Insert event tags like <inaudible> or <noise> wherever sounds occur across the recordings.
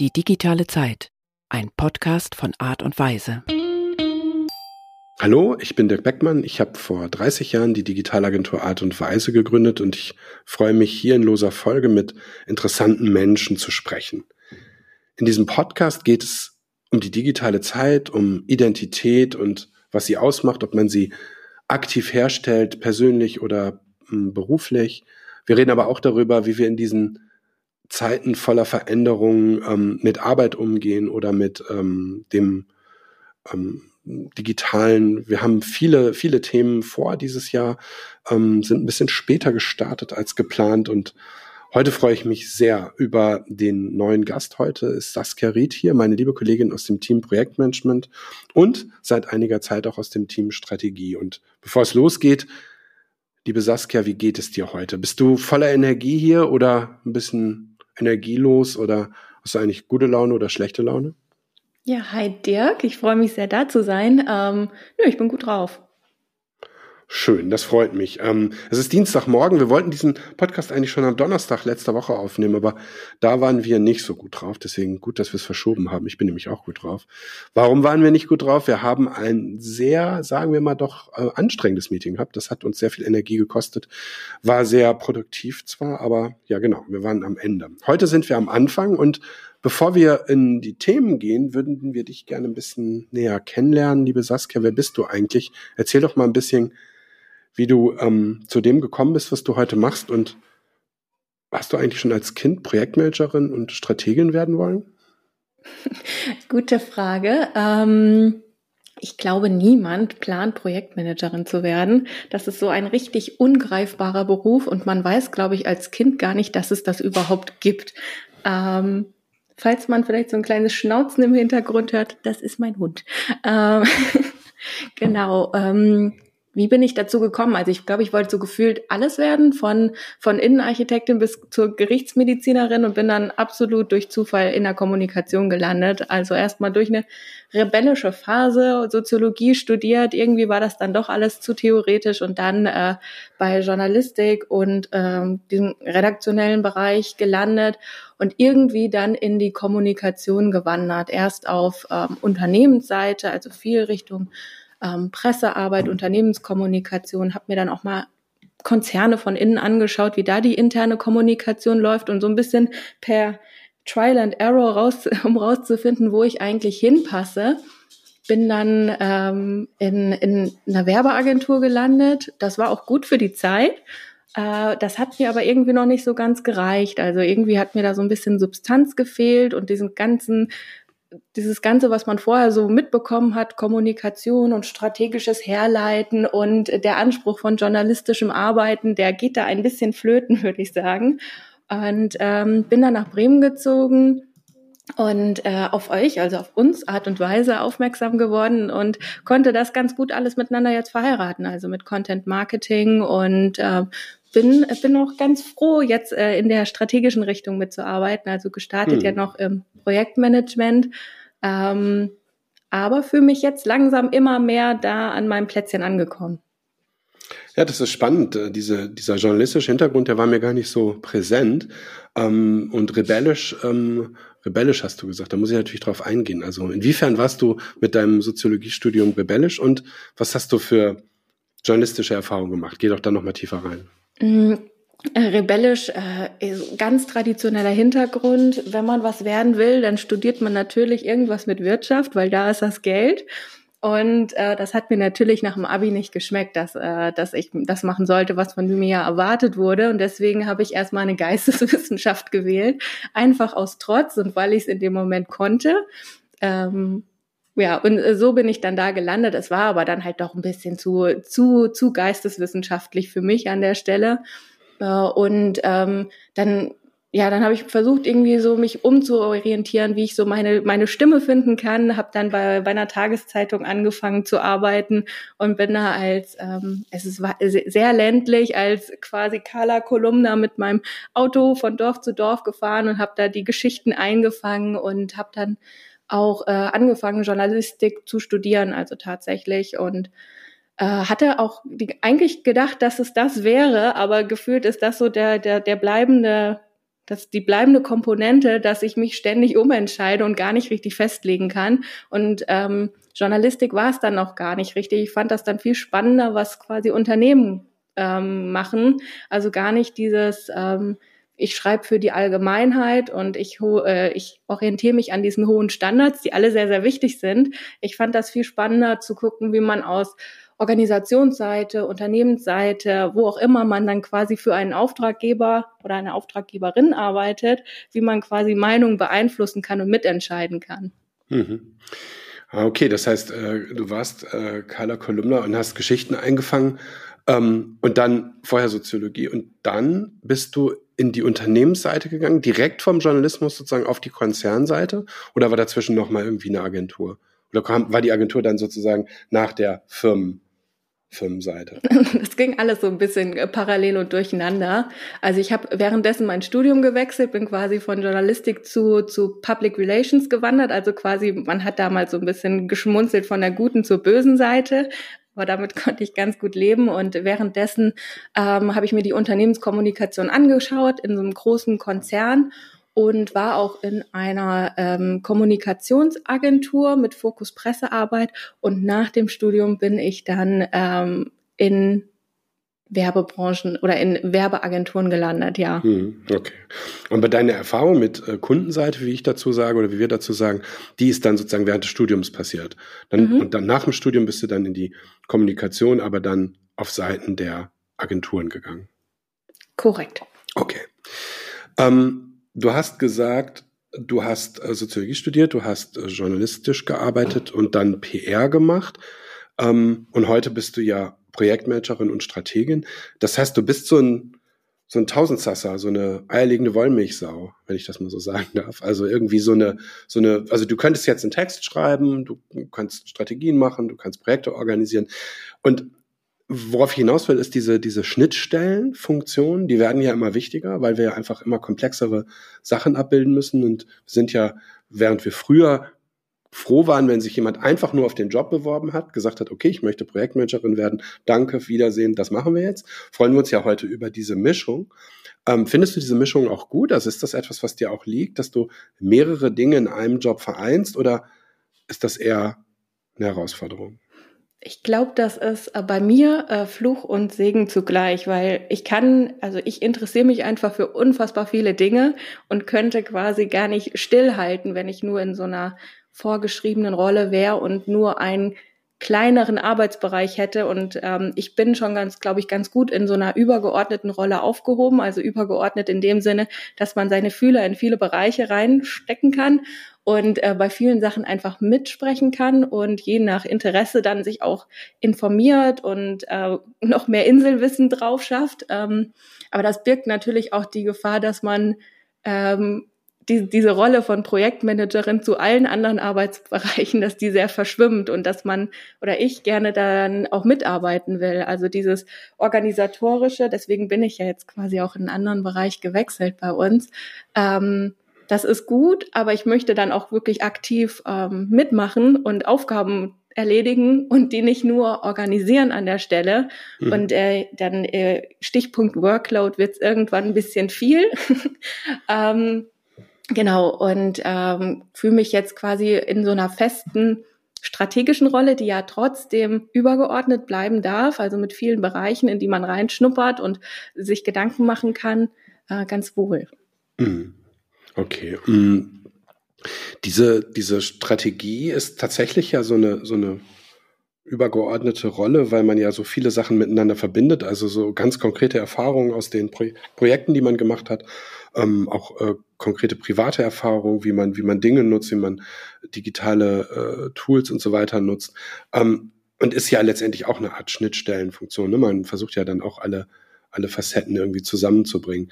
Die digitale Zeit. Ein Podcast von Art und Weise. Hallo, ich bin Dirk Beckmann. Ich habe vor 30 Jahren die Digitalagentur Art und Weise gegründet und ich freue mich hier in loser Folge mit interessanten Menschen zu sprechen. In diesem Podcast geht es um die digitale Zeit, um Identität und was sie ausmacht, ob man sie aktiv herstellt, persönlich oder hm, beruflich. Wir reden aber auch darüber, wie wir in diesen Zeiten voller Veränderungen ähm, mit Arbeit umgehen oder mit ähm, dem ähm, digitalen. Wir haben viele, viele Themen vor dieses Jahr, ähm, sind ein bisschen später gestartet als geplant und Heute freue ich mich sehr über den neuen Gast. Heute ist Saskia Ried hier, meine liebe Kollegin aus dem Team Projektmanagement und seit einiger Zeit auch aus dem Team Strategie. Und bevor es losgeht, liebe Saskia, wie geht es dir heute? Bist du voller Energie hier oder ein bisschen energielos oder hast du eigentlich gute Laune oder schlechte Laune? Ja, hi Dirk, ich freue mich sehr da zu sein. Ähm, nö, ich bin gut drauf. Schön, das freut mich. Ähm, es ist Dienstagmorgen. Wir wollten diesen Podcast eigentlich schon am Donnerstag letzter Woche aufnehmen, aber da waren wir nicht so gut drauf. Deswegen gut, dass wir es verschoben haben. Ich bin nämlich auch gut drauf. Warum waren wir nicht gut drauf? Wir haben ein sehr, sagen wir mal doch, äh, anstrengendes Meeting gehabt. Das hat uns sehr viel Energie gekostet. War sehr produktiv zwar, aber ja genau, wir waren am Ende. Heute sind wir am Anfang und Bevor wir in die Themen gehen, würden wir dich gerne ein bisschen näher kennenlernen, liebe Saskia. Wer bist du eigentlich? Erzähl doch mal ein bisschen, wie du ähm, zu dem gekommen bist, was du heute machst und hast du eigentlich schon als Kind Projektmanagerin und Strategin werden wollen? <laughs> Gute Frage. Ähm, ich glaube, niemand plant Projektmanagerin zu werden. Das ist so ein richtig ungreifbarer Beruf und man weiß, glaube ich, als Kind gar nicht, dass es das überhaupt gibt. Ähm, falls man vielleicht so ein kleines Schnauzen im Hintergrund hört, das ist mein Hund. Ähm, <laughs> genau. Ähm, wie bin ich dazu gekommen? Also ich glaube, ich wollte so gefühlt alles werden, von, von Innenarchitektin bis zur Gerichtsmedizinerin und bin dann absolut durch Zufall in der Kommunikation gelandet. Also erstmal durch eine rebellische Phase, Soziologie studiert, irgendwie war das dann doch alles zu theoretisch und dann äh, bei Journalistik und ähm, diesem redaktionellen Bereich gelandet und irgendwie dann in die Kommunikation gewandert. Erst auf ähm, Unternehmensseite, also viel Richtung ähm, Pressearbeit, Unternehmenskommunikation, habe mir dann auch mal Konzerne von innen angeschaut, wie da die interne Kommunikation läuft und so ein bisschen per Trial and Error raus, <laughs> um rauszufinden, wo ich eigentlich hinpasse. Bin dann ähm, in, in einer Werbeagentur gelandet. Das war auch gut für die Zeit. Äh, das hat mir aber irgendwie noch nicht so ganz gereicht. Also irgendwie hat mir da so ein bisschen Substanz gefehlt und diesen ganzen dieses Ganze, was man vorher so mitbekommen hat, Kommunikation und strategisches Herleiten und der Anspruch von journalistischem Arbeiten, der geht da ein bisschen flöten, <laughs> würde ich sagen. Und ähm, bin dann nach Bremen gezogen und äh, auf euch, also auf uns Art und Weise aufmerksam geworden und konnte das ganz gut alles miteinander jetzt verheiraten, also mit Content Marketing und äh, bin, bin auch ganz froh, jetzt äh, in der strategischen Richtung mitzuarbeiten. Also gestartet hm. ja noch im Projektmanagement. Ähm, aber für mich jetzt langsam immer mehr da an meinem Plätzchen angekommen. Ja, das ist spannend. Äh, diese, dieser journalistische Hintergrund, der war mir gar nicht so präsent. Ähm, und rebellisch, ähm, rebellisch hast du gesagt, da muss ich natürlich drauf eingehen. Also inwiefern warst du mit deinem Soziologiestudium rebellisch und was hast du für journalistische Erfahrungen gemacht? Geh doch da nochmal tiefer rein. Mm, rebellisch, äh, ganz traditioneller Hintergrund. Wenn man was werden will, dann studiert man natürlich irgendwas mit Wirtschaft, weil da ist das Geld. Und äh, das hat mir natürlich nach dem Abi nicht geschmeckt, dass, äh, dass ich das machen sollte, was von mir erwartet wurde. Und deswegen habe ich erstmal eine Geisteswissenschaft <laughs> gewählt, einfach aus Trotz und weil ich es in dem Moment konnte. Ähm, ja, und äh, so bin ich dann da gelandet. Es war aber dann halt doch ein bisschen zu, zu, zu geisteswissenschaftlich für mich an der Stelle. Äh, und ähm, dann, ja, dann habe ich versucht, irgendwie so mich umzuorientieren, wie ich so meine, meine Stimme finden kann. Habe dann bei, bei einer Tageszeitung angefangen zu arbeiten und bin da als, ähm, es ist sehr ländlich, als quasi Carla Kolumna mit meinem Auto von Dorf zu Dorf gefahren und habe da die Geschichten eingefangen und habe dann auch äh, angefangen, Journalistik zu studieren, also tatsächlich. Und äh, hatte auch die, eigentlich gedacht, dass es das wäre, aber gefühlt ist das so der, der, der bleibende das die bleibende Komponente, dass ich mich ständig umentscheide und gar nicht richtig festlegen kann. Und ähm, Journalistik war es dann noch gar nicht richtig. Ich fand das dann viel spannender, was quasi Unternehmen ähm, machen. Also gar nicht dieses ähm, ich schreibe für die Allgemeinheit und ich, äh, ich orientiere mich an diesen hohen Standards, die alle sehr, sehr wichtig sind. Ich fand das viel spannender zu gucken, wie man aus Organisationsseite, Unternehmensseite, wo auch immer man dann quasi für einen Auftraggeber oder eine Auftraggeberin arbeitet, wie man quasi Meinungen beeinflussen kann und mitentscheiden kann. Mhm. Ah, okay, das heißt, äh, du warst äh, Carla Kolumna und hast Geschichten eingefangen ähm, und dann vorher Soziologie und dann bist du in die Unternehmensseite gegangen, direkt vom Journalismus sozusagen auf die Konzernseite oder war dazwischen noch mal irgendwie eine Agentur? Oder kam, war die Agentur dann sozusagen nach der Firmen? Firmenseite? <laughs> Das ging alles so ein bisschen äh, parallel und durcheinander. Also ich habe währenddessen mein Studium gewechselt, bin quasi von Journalistik zu, zu Public Relations gewandert. Also quasi, man hat damals so ein bisschen geschmunzelt von der guten zur bösen Seite. Aber damit <laughs> konnte ich ganz gut leben. Und währenddessen ähm, habe ich mir die Unternehmenskommunikation angeschaut in so einem großen Konzern und war auch in einer ähm, Kommunikationsagentur mit Fokus Pressearbeit. Und nach dem Studium bin ich dann ähm, in Werbebranchen oder in Werbeagenturen gelandet, ja. Hm, okay. Und bei deiner Erfahrung mit äh, Kundenseite, wie ich dazu sage oder wie wir dazu sagen, die ist dann sozusagen während des Studiums passiert. Dann, mhm. Und dann nach dem Studium bist du dann in die Kommunikation, aber dann auf Seiten der Agenturen gegangen. Korrekt. Okay. Ähm, Du hast gesagt, du hast äh, Soziologie studiert, du hast äh, journalistisch gearbeitet und dann PR gemacht. Ähm, und heute bist du ja Projektmanagerin und Strategin. Das heißt, du bist so ein, so ein Tausendsasser, so eine eierlegende Wollmilchsau, wenn ich das mal so sagen darf. Also irgendwie so eine, so eine, also du könntest jetzt einen Text schreiben, du kannst Strategien machen, du kannst Projekte organisieren. Und Worauf ich hinaus will, ist diese, diese Schnittstellenfunktion, die werden ja immer wichtiger, weil wir ja einfach immer komplexere Sachen abbilden müssen und sind ja, während wir früher froh waren, wenn sich jemand einfach nur auf den Job beworben hat, gesagt hat, okay, ich möchte Projektmanagerin werden, danke, Wiedersehen, das machen wir jetzt, freuen wir uns ja heute über diese Mischung. Ähm, findest du diese Mischung auch gut? Also ist das etwas, was dir auch liegt, dass du mehrere Dinge in einem Job vereinst oder ist das eher eine Herausforderung? Ich glaube, das ist äh, bei mir äh, Fluch und Segen zugleich, weil ich kann, also ich interessiere mich einfach für unfassbar viele Dinge und könnte quasi gar nicht stillhalten, wenn ich nur in so einer vorgeschriebenen Rolle wäre und nur einen kleineren Arbeitsbereich hätte. Und ähm, ich bin schon ganz, glaube ich, ganz gut in so einer übergeordneten Rolle aufgehoben. Also übergeordnet in dem Sinne, dass man seine Fühler in viele Bereiche reinstecken kann und äh, bei vielen Sachen einfach mitsprechen kann und je nach Interesse dann sich auch informiert und äh, noch mehr Inselwissen drauf schafft. Ähm, aber das birgt natürlich auch die Gefahr, dass man ähm, die, diese Rolle von Projektmanagerin zu allen anderen Arbeitsbereichen, <laughs> dass die sehr verschwimmt und dass man oder ich gerne dann auch mitarbeiten will. Also dieses organisatorische, deswegen bin ich ja jetzt quasi auch in einen anderen Bereich gewechselt bei uns. Ähm, das ist gut, aber ich möchte dann auch wirklich aktiv ähm, mitmachen und Aufgaben erledigen und die nicht nur organisieren an der Stelle. Mhm. Und äh, dann äh, Stichpunkt Workload wird es irgendwann ein bisschen viel. <laughs> ähm, genau, und ähm, fühle mich jetzt quasi in so einer festen strategischen Rolle, die ja trotzdem übergeordnet bleiben darf, also mit vielen Bereichen, in die man reinschnuppert und sich Gedanken machen kann, äh, ganz wohl. Mhm. Okay. Mm. Diese, diese Strategie ist tatsächlich ja so eine, so eine übergeordnete Rolle, weil man ja so viele Sachen miteinander verbindet, also so ganz konkrete Erfahrungen aus den Pro Projekten, die man gemacht hat, ähm, auch äh, konkrete private Erfahrungen, wie man, wie man Dinge nutzt, wie man digitale äh, Tools und so weiter nutzt. Ähm, und ist ja letztendlich auch eine Art Schnittstellenfunktion. Ne? Man versucht ja dann auch alle alle Facetten irgendwie zusammenzubringen.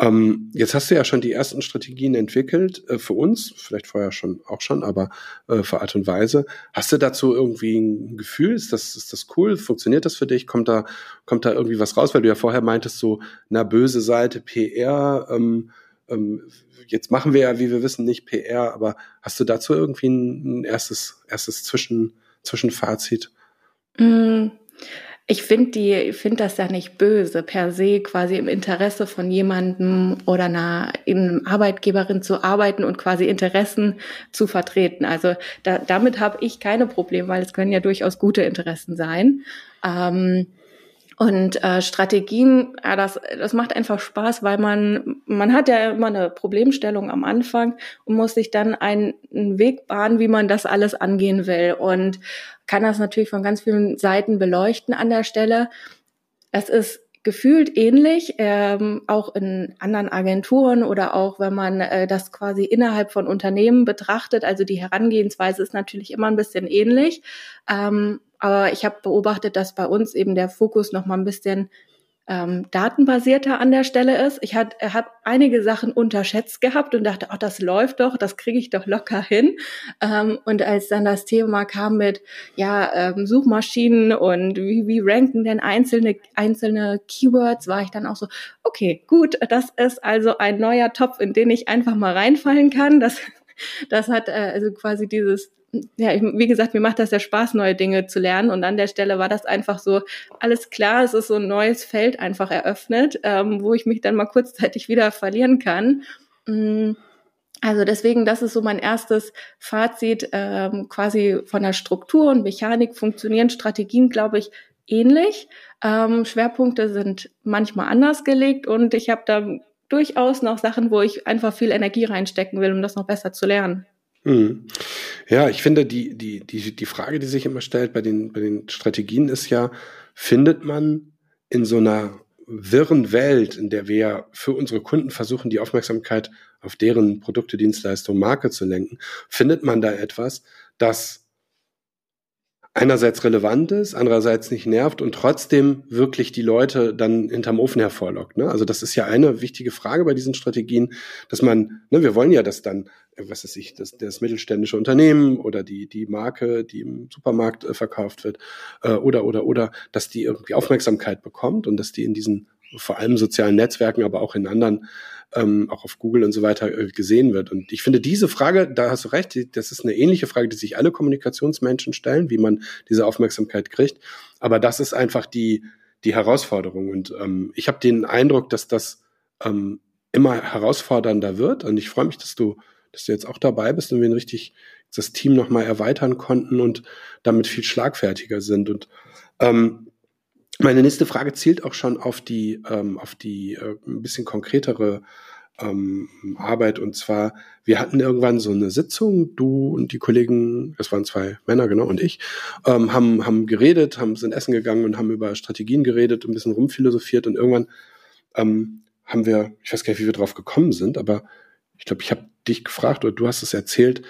Ähm, jetzt hast du ja schon die ersten Strategien entwickelt äh, für uns, vielleicht vorher schon auch schon, aber äh, für Art und Weise. Hast du dazu irgendwie ein Gefühl? Ist das, ist das cool? Funktioniert das für dich? Kommt da, kommt da irgendwie was raus? Weil du ja vorher meintest, so, na, böse Seite, PR, ähm, ähm, jetzt machen wir ja, wie wir wissen, nicht PR, aber hast du dazu irgendwie ein, ein erstes, erstes Zwischen, Zwischenfazit? Mm ich finde die, finde das ja nicht böse per se, quasi im Interesse von jemandem oder einer, einer Arbeitgeberin zu arbeiten und quasi Interessen zu vertreten. Also da, damit habe ich keine Probleme, weil es können ja durchaus gute Interessen sein. Ähm, und äh, Strategien, ja, das, das macht einfach Spaß, weil man, man hat ja immer eine Problemstellung am Anfang und muss sich dann einen, einen Weg bahnen, wie man das alles angehen will. Und kann das natürlich von ganz vielen Seiten beleuchten an der Stelle. Es ist gefühlt ähnlich, ähm, auch in anderen Agenturen oder auch wenn man äh, das quasi innerhalb von Unternehmen betrachtet. Also die Herangehensweise ist natürlich immer ein bisschen ähnlich. Ähm, aber ich habe beobachtet, dass bei uns eben der Fokus noch mal ein bisschen ähm, datenbasierter an der Stelle ist. Ich habe hab einige Sachen unterschätzt gehabt und dachte, ach, das läuft doch, das kriege ich doch locker hin. Ähm, und als dann das Thema kam mit ja ähm, Suchmaschinen und wie, wie ranken denn einzelne einzelne Keywords, war ich dann auch so, okay, gut, das ist also ein neuer Topf, in den ich einfach mal reinfallen kann. Das <laughs> das hat äh, also quasi dieses ja, ich, wie gesagt, mir macht das ja Spaß, neue Dinge zu lernen. Und an der Stelle war das einfach so, alles klar, es ist so ein neues Feld einfach eröffnet, ähm, wo ich mich dann mal kurzzeitig wieder verlieren kann. Mm, also deswegen, das ist so mein erstes Fazit, ähm, quasi von der Struktur und Mechanik funktionieren Strategien, glaube ich, ähnlich. Ähm, Schwerpunkte sind manchmal anders gelegt und ich habe da durchaus noch Sachen, wo ich einfach viel Energie reinstecken will, um das noch besser zu lernen. Hm. Ja, ich finde, die, die, die, die Frage, die sich immer stellt bei den, bei den Strategien ist ja, findet man in so einer wirren Welt, in der wir für unsere Kunden versuchen, die Aufmerksamkeit auf deren Produkte, Dienstleistung, Marke zu lenken, findet man da etwas, das einerseits relevant ist, andererseits nicht nervt und trotzdem wirklich die Leute dann hinterm Ofen hervorlockt. Ne? Also das ist ja eine wichtige Frage bei diesen Strategien, dass man, ne, wir wollen ja, dass dann, was weiß ich, das, das mittelständische Unternehmen oder die, die Marke, die im Supermarkt äh, verkauft wird, äh, oder, oder, oder, dass die irgendwie Aufmerksamkeit bekommt und dass die in diesen vor allem sozialen Netzwerken, aber auch in anderen ähm, auch auf Google und so weiter äh, gesehen wird. Und ich finde diese Frage, da hast du recht, die, das ist eine ähnliche Frage, die sich alle Kommunikationsmenschen stellen, wie man diese Aufmerksamkeit kriegt. Aber das ist einfach die, die Herausforderung. Und ähm, ich habe den Eindruck, dass das ähm, immer herausfordernder wird. Und ich freue mich, dass du, dass du jetzt auch dabei bist und wir richtig das Team nochmal erweitern konnten und damit viel schlagfertiger sind. Und ähm, meine nächste Frage zielt auch schon auf die, ähm, auf die äh, ein bisschen konkretere ähm, Arbeit. Und zwar, wir hatten irgendwann so eine Sitzung, du und die Kollegen, es waren zwei Männer, genau, und ich, ähm, haben, haben geredet, haben sind essen gegangen und haben über Strategien geredet, ein bisschen rumphilosophiert und irgendwann ähm, haben wir, ich weiß gar nicht, wie wir drauf gekommen sind, aber ich glaube, ich habe dich gefragt oder du hast es erzählt,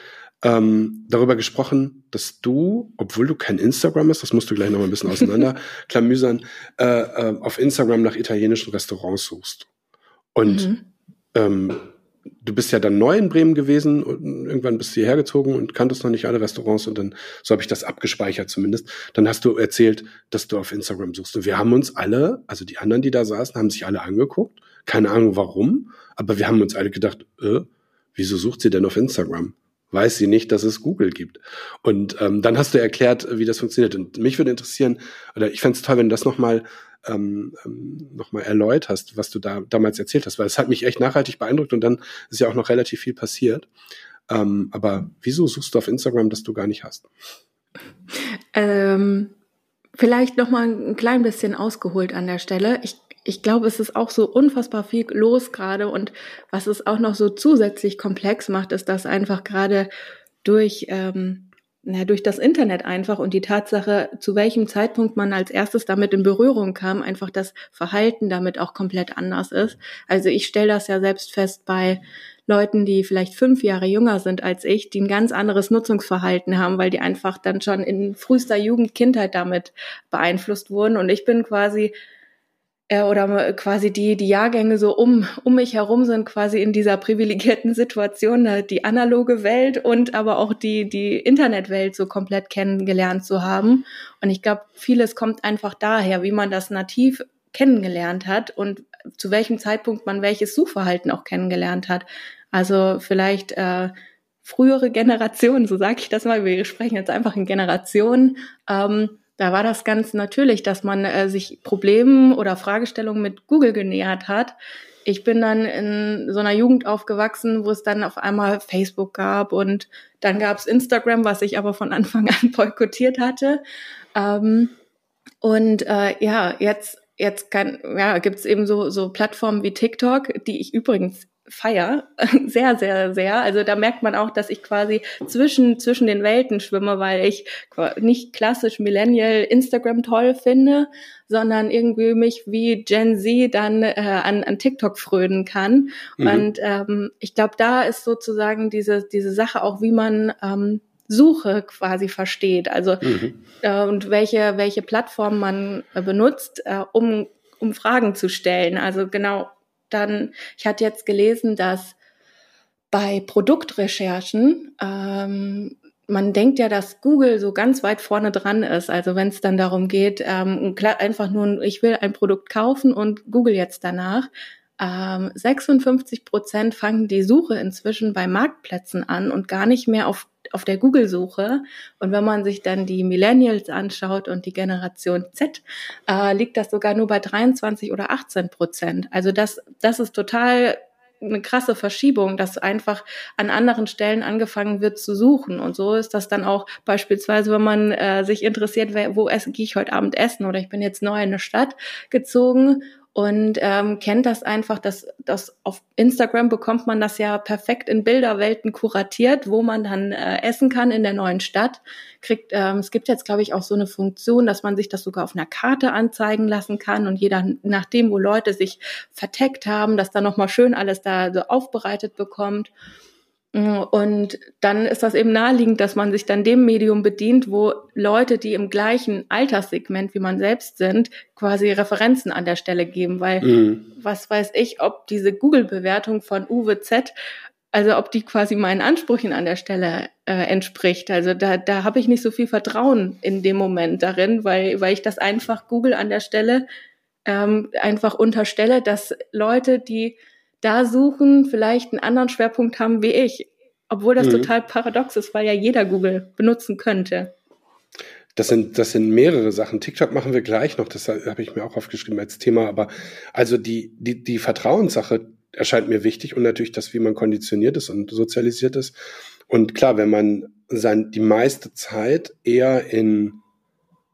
ähm, darüber gesprochen, dass du, obwohl du kein Instagram hast, das musst du gleich noch mal ein bisschen auseinander <laughs> klamüsern, äh, äh, auf Instagram nach italienischen Restaurants suchst. Und mhm. ähm, du bist ja dann neu in Bremen gewesen und irgendwann bist du hierher gezogen und kanntest noch nicht alle Restaurants und dann, so habe ich das abgespeichert zumindest, dann hast du erzählt, dass du auf Instagram suchst. Und wir haben uns alle, also die anderen, die da saßen, haben sich alle angeguckt. Keine Ahnung warum, aber wir haben uns alle gedacht, äh, wieso sucht sie denn auf Instagram? weiß sie nicht, dass es Google gibt. Und ähm, dann hast du erklärt, wie das funktioniert. Und mich würde interessieren, oder ich fände es toll, wenn du das nochmal ähm, ähm, noch erläuterst, was du da damals erzählt hast, weil es hat mich echt nachhaltig beeindruckt und dann ist ja auch noch relativ viel passiert. Ähm, aber wieso suchst du auf Instagram, das du gar nicht hast? Ähm, vielleicht noch mal ein klein bisschen ausgeholt an der Stelle. Ich ich glaube, es ist auch so unfassbar viel los gerade und was es auch noch so zusätzlich komplex macht, ist, dass einfach gerade durch ähm, na, durch das Internet einfach und die Tatsache, zu welchem Zeitpunkt man als erstes damit in Berührung kam, einfach das Verhalten damit auch komplett anders ist. Also ich stelle das ja selbst fest bei Leuten, die vielleicht fünf Jahre jünger sind als ich, die ein ganz anderes Nutzungsverhalten haben, weil die einfach dann schon in frühester Jugend, Kindheit damit beeinflusst wurden. Und ich bin quasi äh, oder quasi die, die Jahrgänge so um, um mich herum sind quasi in dieser privilegierten <laughs> Situation, die analoge Welt und aber auch die, die Internetwelt so komplett kennengelernt zu haben. Und ich glaube, vieles kommt einfach daher, wie man das nativ kennengelernt hat und zu welchem Zeitpunkt man welches Suchverhalten auch kennengelernt hat. Also vielleicht äh, frühere Generationen, so sage ich das mal, wir sprechen jetzt einfach in Generationen, ähm, da war das ganz natürlich, dass man äh, sich Problemen oder Fragestellungen mit Google genähert hat. Ich bin dann in so einer Jugend aufgewachsen, wo es dann auf einmal Facebook gab und dann gab es Instagram, was ich aber von <laughs> Anfang an boykottiert hatte. Ähm, und äh, ja, jetzt jetzt kann, ja, gibt's eben so, so Plattformen wie TikTok, die ich übrigens feier, <laughs> sehr, sehr, sehr. Also da merkt man auch, dass ich quasi zwischen, zwischen den Welten schwimme, weil ich nicht klassisch Millennial Instagram toll finde, sondern irgendwie mich wie Gen Z dann äh, an, an TikTok frönen kann. Mhm. Und ähm, ich glaube, da ist sozusagen diese, diese Sache auch, wie man ähm, Suche quasi versteht. Also mhm. äh, und welche, welche Plattform man äh, benutzt, äh, um, um Fragen zu stellen. Also genau dann, ich hatte jetzt gelesen, dass bei Produktrecherchen ähm, man denkt ja, dass Google so ganz weit vorne dran ist. Also wenn es dann darum geht, ähm, einfach nur, ich will ein Produkt kaufen und Google jetzt danach. Ähm, 56 Prozent fangen die Suche inzwischen bei Marktplätzen an und gar nicht mehr auf auf der Google-Suche. Und wenn man sich dann die Millennials anschaut und die Generation Z, äh, liegt das sogar nur bei 23 oder 18 Prozent. Also das, das ist total eine krasse Verschiebung, dass einfach an anderen Stellen angefangen wird zu suchen. Und so ist das dann auch beispielsweise, wenn man äh, sich interessiert, wo esse, gehe ich heute Abend essen oder ich bin jetzt neu in eine Stadt gezogen und ähm, kennt das einfach, dass, dass auf Instagram bekommt man das ja perfekt in Bilderwelten kuratiert, wo man dann äh, essen kann in der neuen Stadt. Kriegt, ähm, es gibt jetzt, glaube ich, auch so eine Funktion, dass man sich das sogar auf einer Karte anzeigen lassen kann und jeder, nachdem, wo Leute sich verteckt haben, dass dann nochmal schön alles da so aufbereitet bekommt. Und dann ist das eben naheliegend, dass man sich dann dem Medium bedient, wo Leute, die im gleichen Alterssegment wie man selbst sind, quasi Referenzen an der Stelle geben. Weil mhm. was weiß ich, ob diese Google-Bewertung von Uwe Z, also ob die quasi meinen Ansprüchen an der Stelle äh, entspricht. Also da, da habe ich nicht so viel Vertrauen in dem Moment darin, weil, weil ich das einfach Google an der Stelle ähm, einfach unterstelle, dass Leute, die da suchen, vielleicht einen anderen Schwerpunkt haben wie ich. Obwohl das mhm. total paradox ist, weil ja jeder Google benutzen könnte. Das sind, das sind mehrere Sachen. TikTok machen wir gleich noch, das habe ich mir auch aufgeschrieben als Thema. Aber also die, die, die Vertrauenssache erscheint mir wichtig und natürlich das, wie man konditioniert ist und sozialisiert ist. Und klar, wenn man sein, die meiste Zeit eher in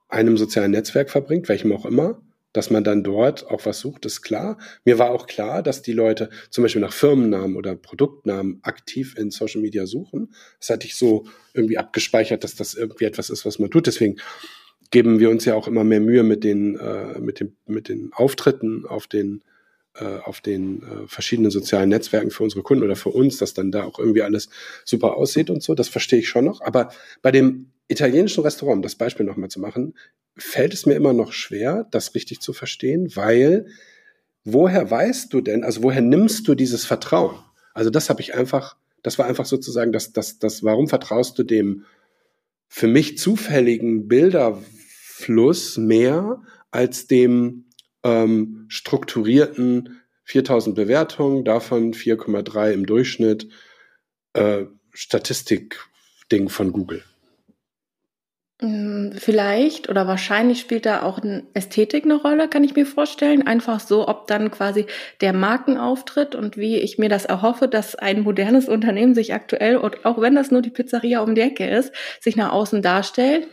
einem sozialen Netzwerk verbringt, welchem auch immer, dass man dann dort auch was sucht, ist klar. Mir war auch klar, dass die Leute zum Beispiel nach Firmennamen oder Produktnamen aktiv in Social Media suchen. Das hatte ich so irgendwie abgespeichert, dass das irgendwie etwas ist, was man tut. Deswegen geben wir uns ja auch immer mehr Mühe mit den, äh, mit den, mit den Auftritten auf den, auf den äh, verschiedenen sozialen Netzwerken für unsere Kunden oder für uns, dass dann da auch irgendwie alles super aussieht und so. Das verstehe ich schon noch. Aber bei dem italienischen Restaurant, um das Beispiel nochmal zu machen, fällt es mir immer noch schwer, das richtig zu verstehen, weil woher weißt du denn, also woher nimmst du dieses Vertrauen? Also das habe ich einfach, das war einfach sozusagen das, das, das, warum vertraust du dem für mich zufälligen Bilderfluss mehr als dem ähm, strukturierten 4000 Bewertungen, davon 4,3 im Durchschnitt, äh, Statistik-Ding von Google. Mm, vielleicht oder wahrscheinlich spielt da auch eine Ästhetik eine Rolle, kann ich mir vorstellen. Einfach so, ob dann quasi der Markenauftritt und wie ich mir das erhoffe, dass ein modernes Unternehmen sich aktuell, auch wenn das nur die Pizzeria um die Ecke ist, sich nach außen darstellt.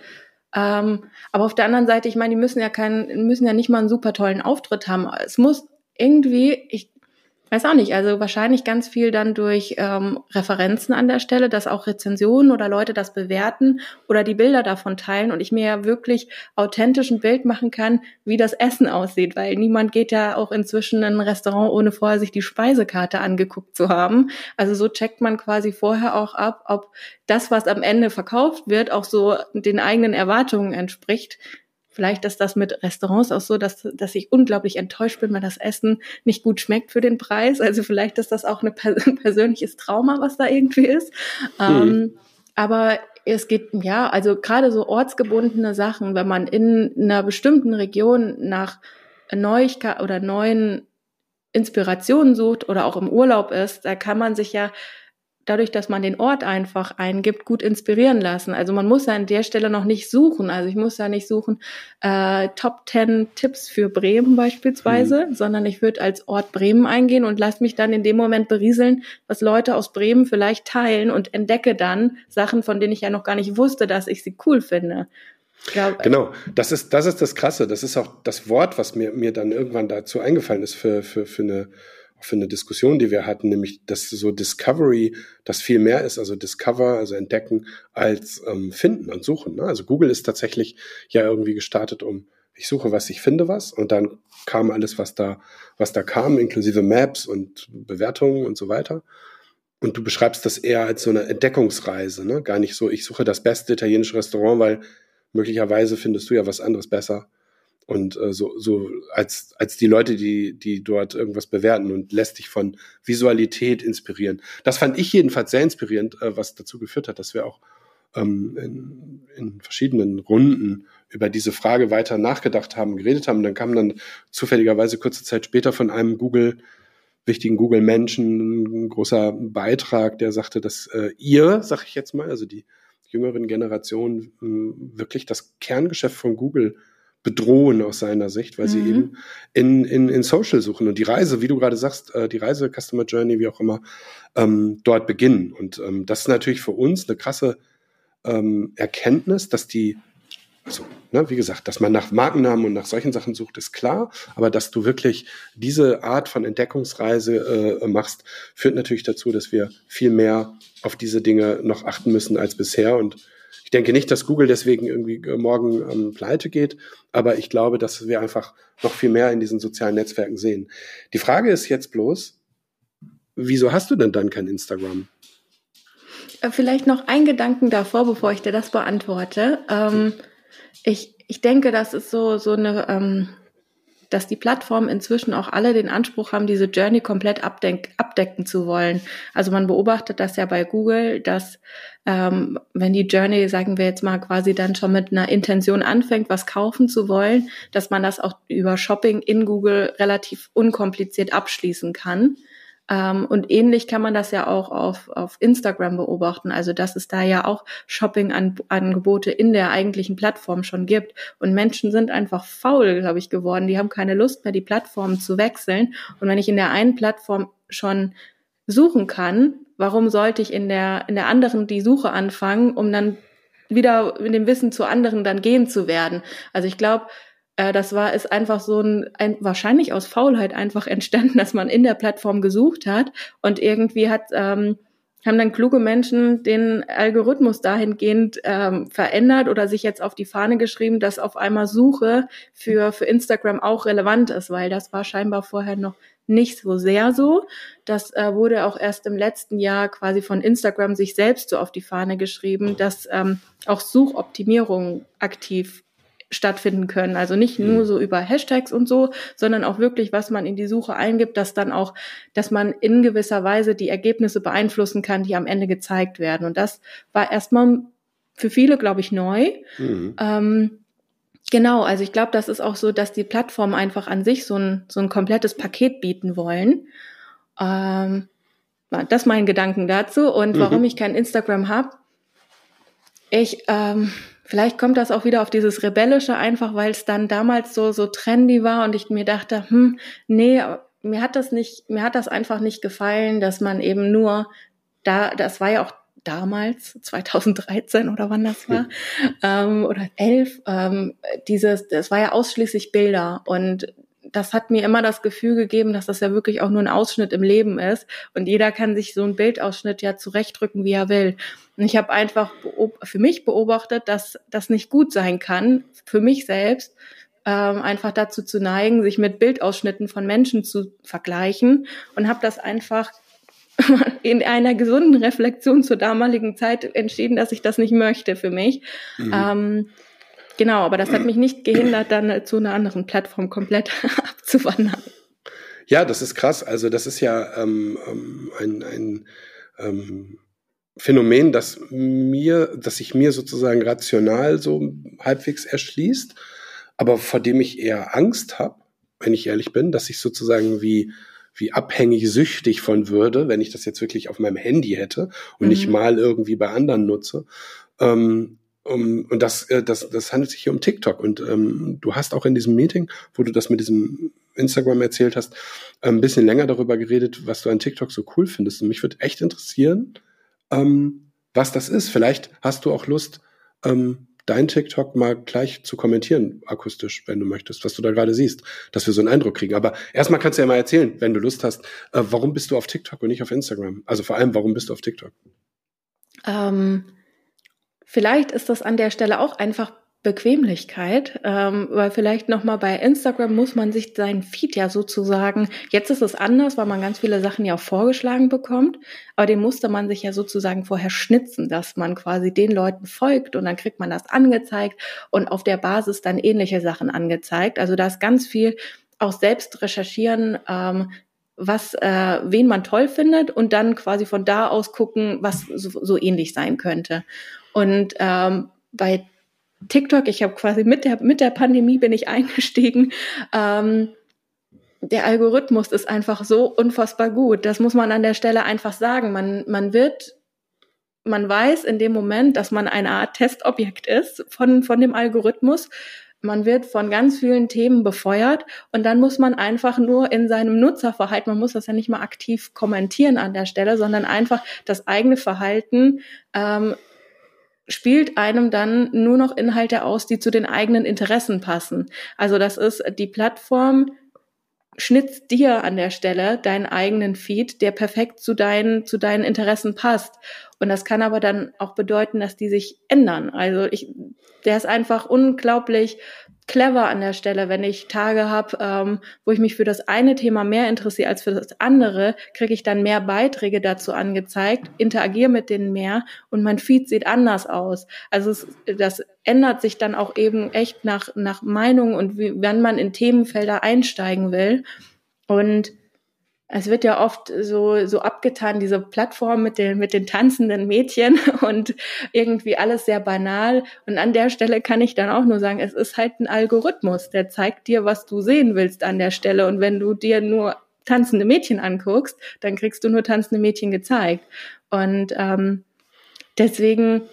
Ähm, aber auf der anderen Seite, ich meine, die müssen ja keinen, müssen ja nicht mal einen super tollen Auftritt haben. Es muss irgendwie, ich Weiß auch nicht, also wahrscheinlich ganz viel dann durch ähm, Referenzen an der Stelle, dass auch Rezensionen oder Leute das bewerten oder die Bilder davon teilen und ich mir ja wirklich authentisch ein Bild machen kann, wie das Essen aussieht, weil niemand geht ja auch inzwischen in ein Restaurant, ohne vorher sich die Speisekarte angeguckt zu haben. Also so checkt man quasi vorher auch ab, ob das, was am Ende verkauft wird, auch so den eigenen Erwartungen entspricht. Vielleicht ist das mit Restaurants auch so, dass, dass ich unglaublich enttäuscht bin, weil das Essen nicht gut schmeckt für den Preis. Also vielleicht ist das auch <laughs> ein persönliches Trauma, was da irgendwie ist. Mhm. Ähm, aber es geht, ja, also gerade so ortsgebundene Sachen, wenn man in einer bestimmten Region nach Neuigkeit oder neuen Inspirationen sucht oder auch im Urlaub ist, da kann man sich ja dadurch, dass man den Ort einfach eingibt, gut inspirieren lassen. Also man muss ja an der Stelle noch nicht suchen. Also ich muss ja nicht suchen äh, Top 10 Tipps für Bremen beispielsweise, mhm. sondern ich würde als Ort Bremen eingehen und lasse mich dann in dem Moment berieseln, was Leute aus Bremen vielleicht teilen und entdecke dann Sachen, von denen ich ja noch gar nicht wusste, dass ich sie cool finde. Glaub, genau, das ist, das ist das Krasse. Das ist auch das Wort, was mir, mir dann irgendwann dazu eingefallen ist für, für, für eine für eine Diskussion, die wir hatten, nämlich dass so Discovery das viel mehr ist, also Discover, also entdecken, als ähm, finden und suchen. Ne? Also Google ist tatsächlich ja irgendwie gestartet, um ich suche was, ich finde was und dann kam alles, was da, was da kam, inklusive Maps und Bewertungen und so weiter. Und du beschreibst das eher als so eine Entdeckungsreise, ne? Gar nicht so, ich suche das beste italienische Restaurant, weil möglicherweise findest du ja was anderes besser und äh, so, so als, als die Leute, die, die dort irgendwas bewerten und lässt dich von Visualität inspirieren. Das fand ich jedenfalls sehr inspirierend, äh, was dazu geführt hat, dass wir auch ähm, in, in verschiedenen Runden über diese Frage weiter nachgedacht haben, geredet haben. Dann kam dann zufälligerweise kurze Zeit später von einem Google, wichtigen Google-Menschen ein großer Beitrag, der sagte, dass äh, ihr, sag ich jetzt mal, also die jüngeren Generationen, wirklich das Kerngeschäft von Google bedrohen aus seiner Sicht, weil mhm. sie eben in, in, in Social suchen und die Reise, wie du gerade sagst, äh, die Reise, Customer Journey, wie auch immer, ähm, dort beginnen. Und ähm, das ist natürlich für uns eine krasse ähm, Erkenntnis, dass die, also, ne, wie gesagt, dass man nach Markennamen und nach solchen Sachen sucht, ist klar, aber dass du wirklich diese Art von Entdeckungsreise äh, machst, führt natürlich dazu, dass wir viel mehr auf diese Dinge noch achten müssen als bisher und ich denke nicht, dass Google deswegen irgendwie äh, morgen ähm, pleite geht, aber ich glaube, dass wir einfach noch viel mehr in diesen sozialen Netzwerken sehen. Die Frage ist jetzt bloß, wieso hast du denn dann kein Instagram? Äh, vielleicht noch ein Gedanken davor, bevor ich dir das beantworte. Ähm, ich, ich denke, das ist so, so eine ähm, dass die Plattformen inzwischen auch alle den Anspruch haben, diese Journey komplett abdeck abdecken zu wollen. Also man beobachtet das ja bei Google, dass ähm, wenn die Journey, sagen wir jetzt mal, quasi dann schon mit einer Intention anfängt, was kaufen zu wollen, dass man das auch über Shopping in Google relativ unkompliziert abschließen kann. Ähm, und ähnlich kann man das ja auch auf, auf Instagram beobachten. Also, dass es da ja auch Shopping-Angebote in der eigentlichen Plattform schon gibt. Und Menschen sind einfach faul, glaube ich, geworden. Die haben keine Lust mehr, die Plattform zu wechseln. Und wenn ich in der einen Plattform schon suchen kann, warum sollte ich in der, in der anderen die Suche anfangen, um dann wieder mit dem Wissen zu anderen dann gehen zu werden? Also ich glaube, äh, das war, ist einfach so ein, ein, wahrscheinlich aus Faulheit einfach entstanden, <laughs> dass man in der Plattform gesucht hat und irgendwie hat, ähm, haben dann kluge Menschen den Algorithmus dahingehend ähm, verändert oder sich jetzt auf die Fahne geschrieben, dass auf einmal Suche für, für Instagram auch relevant ist, weil das war scheinbar vorher noch nicht so sehr so. Das äh, wurde auch erst im letzten Jahr quasi von Instagram sich selbst so auf die Fahne geschrieben, dass ähm, auch Suchoptimierung aktiv stattfinden können. Also nicht nur mhm. so über Hashtags und so, sondern auch wirklich, was man in die Suche eingibt, dass dann auch, dass man in gewisser Weise die Ergebnisse beeinflussen kann, die am Ende gezeigt werden. Und das war erstmal für viele, glaube ich, neu. Mhm. Ähm, genau, also ich glaube, das ist auch so, dass die Plattformen einfach an sich so ein, so ein komplettes Paket bieten wollen. Ähm, das mein Gedanken dazu. Und warum mhm. ich kein Instagram habe, ich ähm, Vielleicht kommt das auch wieder auf dieses Rebellische einfach, weil es dann damals so, so trendy war und ich mir dachte, hm, nee, mir hat das nicht, mir hat das einfach nicht gefallen, dass man eben nur da, das war ja auch damals, 2013 oder wann das war, ähm, oder 11, ähm, dieses, das war ja ausschließlich Bilder und das hat mir immer das Gefühl gegeben, dass das ja wirklich auch nur ein Ausschnitt im Leben ist und jeder kann sich so einen Bildausschnitt ja zurechtrücken, wie er will. Und ich habe einfach für mich beobachtet, dass das nicht gut sein kann, für mich selbst, ähm, einfach dazu zu neigen, sich mit Bildausschnitten von Menschen zu vergleichen und habe das einfach <laughs> in einer gesunden Reflexion zur damaligen Zeit entschieden, dass ich das nicht möchte für mich. Mhm. Ähm, genau, aber das hat mich nicht gehindert, dann zu einer anderen Plattform komplett <laughs> abzuwandern. Ja, das ist krass. Also das ist ja ähm, ähm ein, ein ähm, Phänomen, das mir, das sich mir sozusagen rational so halbwegs erschließt, aber vor dem ich eher Angst habe, wenn ich ehrlich bin, dass ich sozusagen wie wie abhängig süchtig von würde, wenn ich das jetzt wirklich auf meinem Handy hätte und mhm. nicht mal irgendwie bei anderen nutze. Ähm, um, und das, äh, das, das handelt sich hier um TikTok. Und ähm, du hast auch in diesem Meeting, wo du das mit diesem Instagram erzählt hast, ein bisschen länger darüber geredet, was du an TikTok so cool findest. Und mich würde echt interessieren, ähm, was das ist. Vielleicht hast du auch Lust, ähm, dein TikTok mal gleich zu kommentieren, akustisch, wenn du möchtest, was du da gerade siehst, dass wir so einen Eindruck kriegen. Aber erstmal kannst du ja mal erzählen, wenn du Lust hast, äh, warum bist du auf TikTok und nicht auf Instagram? Also vor allem, warum bist du auf TikTok? Ähm, vielleicht ist das an der Stelle auch einfach Bequemlichkeit, ähm, weil vielleicht nochmal bei Instagram muss man sich seinen Feed ja sozusagen, jetzt ist es anders, weil man ganz viele Sachen ja auch vorgeschlagen bekommt, aber den musste man sich ja sozusagen vorher schnitzen, dass man quasi den Leuten folgt und dann kriegt man das angezeigt und auf der Basis dann ähnliche Sachen angezeigt. Also da ist ganz viel auch selbst recherchieren, ähm, was äh, wen man toll findet und dann quasi von da aus gucken, was so, so ähnlich sein könnte. Und ähm, bei TikTok, ich habe quasi mit der, mit der Pandemie bin ich eingestiegen. Ähm, der Algorithmus ist einfach so unfassbar gut. Das muss man an der Stelle einfach sagen. Man, man wird, man weiß in dem Moment, dass man eine Art Testobjekt ist von, von dem Algorithmus. Man wird von ganz vielen Themen befeuert und dann muss man einfach nur in seinem Nutzerverhalten, man muss das ja nicht mal aktiv kommentieren an der Stelle, sondern einfach das eigene Verhalten ähm, spielt einem dann nur noch Inhalte aus, die zu den eigenen Interessen passen. Also das ist die Plattform schnitzt dir an der Stelle deinen eigenen Feed, der perfekt zu deinen, zu deinen Interessen passt. Und das kann aber dann auch bedeuten, dass die sich ändern. Also ich, der ist einfach unglaublich clever an der Stelle, wenn ich Tage habe, ähm, wo ich mich für das eine Thema mehr interessiere als für das andere, kriege ich dann mehr Beiträge dazu angezeigt, interagiere mit denen mehr und mein Feed sieht anders aus. Also es, das ändert sich dann auch eben echt nach, nach Meinung und wie, wenn man in Themenfelder einsteigen will. Und es wird ja oft so, so abgetan, diese Plattform mit den, mit den tanzenden Mädchen <laughs> und irgendwie alles sehr banal. Und an der Stelle kann ich dann auch nur sagen, es ist halt ein Algorithmus, der zeigt dir, was du sehen willst an der Stelle. Und wenn du dir nur tanzende Mädchen anguckst, dann kriegst du nur tanzende Mädchen gezeigt. Und ähm, deswegen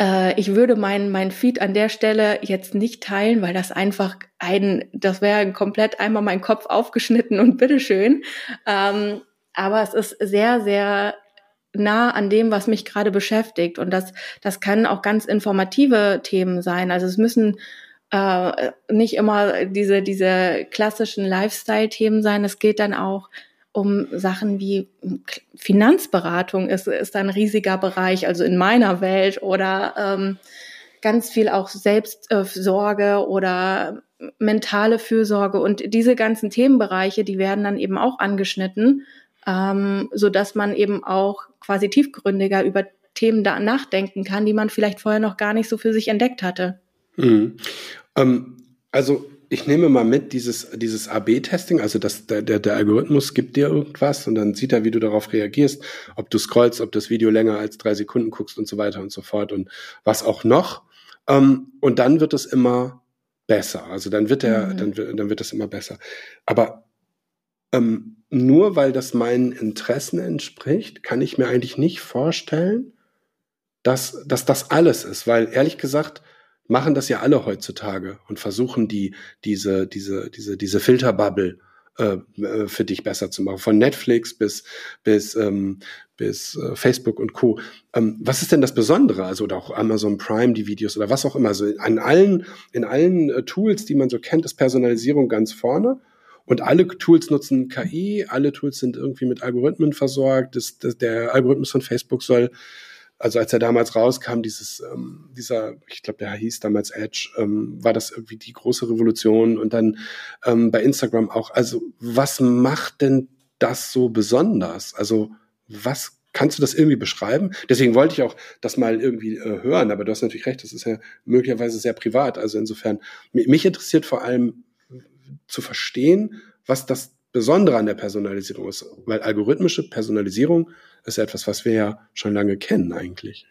äh, ich würde mein, mein Feed an der Stelle jetzt nicht teilen, weil das einfach ein, das wäre komplett einmal mein Kopf aufgeschnitten und bitteschön. Ähm, aber es ist sehr, sehr nah an dem, was mich gerade beschäftigt. Und das, das kann auch ganz informative Themen sein. Also es müssen äh, nicht immer diese, diese klassischen Lifestyle-Themen sein. Es geht dann auch um Sachen wie Finanzberatung ist, ist ein riesiger Bereich, also in meiner Welt oder ähm, ganz viel auch Selbstsorge oder mentale Fürsorge und diese ganzen Themenbereiche, die werden dann eben auch angeschnitten, ähm, so dass man eben auch quasi tiefgründiger über Themen da nachdenken kann, die man vielleicht vorher noch gar nicht so für sich entdeckt hatte. Mhm. Ähm, also ich nehme mal mit, dieses, dieses AB-Testing, also das, der, der, Algorithmus gibt dir irgendwas und dann sieht er, wie du darauf reagierst, ob du scrollst, ob das Video länger als drei Sekunden guckst und so weiter und so fort und was auch noch. Ähm, und dann wird es immer besser. Also dann wird er, mhm. dann, dann wird es immer besser. Aber ähm, nur weil das meinen Interessen entspricht, kann ich mir eigentlich nicht vorstellen, dass, dass das alles ist. Weil ehrlich gesagt, machen das ja alle heutzutage und versuchen die diese diese diese diese Filterbubble äh, äh, für dich besser zu machen. Von Netflix bis bis ähm, bis äh, Facebook und Co. Ähm, was ist denn das Besondere? Also oder auch Amazon Prime die Videos oder was auch immer. Also an allen in allen äh, Tools, die man so kennt, ist Personalisierung ganz vorne. Und alle Tools nutzen KI, alle Tools sind irgendwie mit Algorithmen versorgt. Das, das, der Algorithmus von Facebook soll also als er damals rauskam, dieses, ähm, dieser, ich glaube, der hieß damals Edge, ähm, war das irgendwie die große Revolution und dann ähm, bei Instagram auch. Also was macht denn das so besonders? Also was kannst du das irgendwie beschreiben? Deswegen wollte ich auch das mal irgendwie äh, hören, aber du hast natürlich recht, das ist ja möglicherweise sehr privat. Also insofern, mich interessiert vor allem zu verstehen, was das Besondere an der Personalisierung ist, weil algorithmische Personalisierung ist etwas, was wir ja schon lange kennen eigentlich.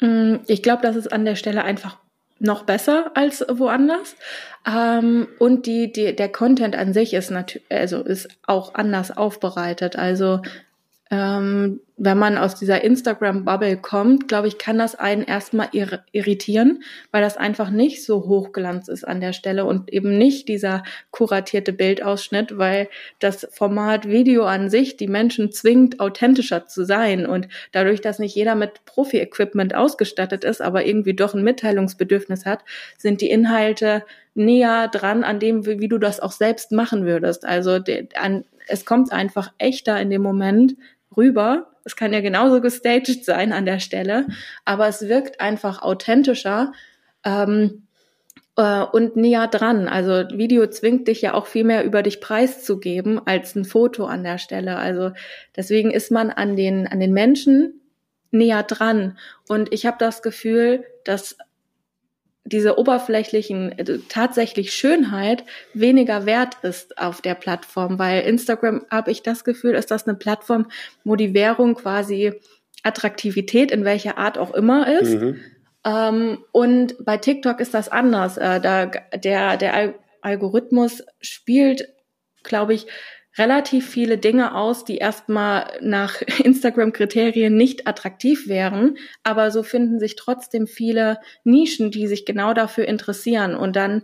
Mm, ich glaube, dass es an der Stelle einfach noch besser als woanders. Ähm, und die, die, der Content an sich ist natürlich, also ist auch anders aufbereitet. Also ähm, wenn man aus dieser Instagram-Bubble kommt, glaube ich, kann das einen erstmal ir irritieren, weil das einfach nicht so hochglanz ist an der Stelle und eben nicht dieser kuratierte Bildausschnitt, weil das Format Video an sich die Menschen zwingt, authentischer zu sein. Und dadurch, dass nicht jeder mit Profi-Equipment ausgestattet ist, aber irgendwie doch ein Mitteilungsbedürfnis hat, sind die Inhalte näher dran an dem, wie, wie du das auch selbst machen würdest. Also an, es kommt einfach echter in dem Moment rüber. Es kann ja genauso gestaged sein an der Stelle, aber es wirkt einfach authentischer ähm, äh, und näher dran. Also Video zwingt dich ja auch viel mehr über dich preiszugeben als ein Foto an der Stelle. Also deswegen ist man an den an den Menschen näher dran. Und ich habe das Gefühl, dass diese oberflächlichen also tatsächlich Schönheit weniger wert ist auf der Plattform, weil Instagram habe ich das Gefühl, ist das eine Plattform, wo die Währung quasi Attraktivität in welcher Art auch immer ist. Mhm. Ähm, und bei TikTok ist das anders. Äh, da der der Algorithmus spielt, glaube ich, relativ viele Dinge aus, die erstmal nach <laughs> Instagram-Kriterien nicht attraktiv wären, aber so finden sich trotzdem viele Nischen, die sich genau dafür interessieren und dann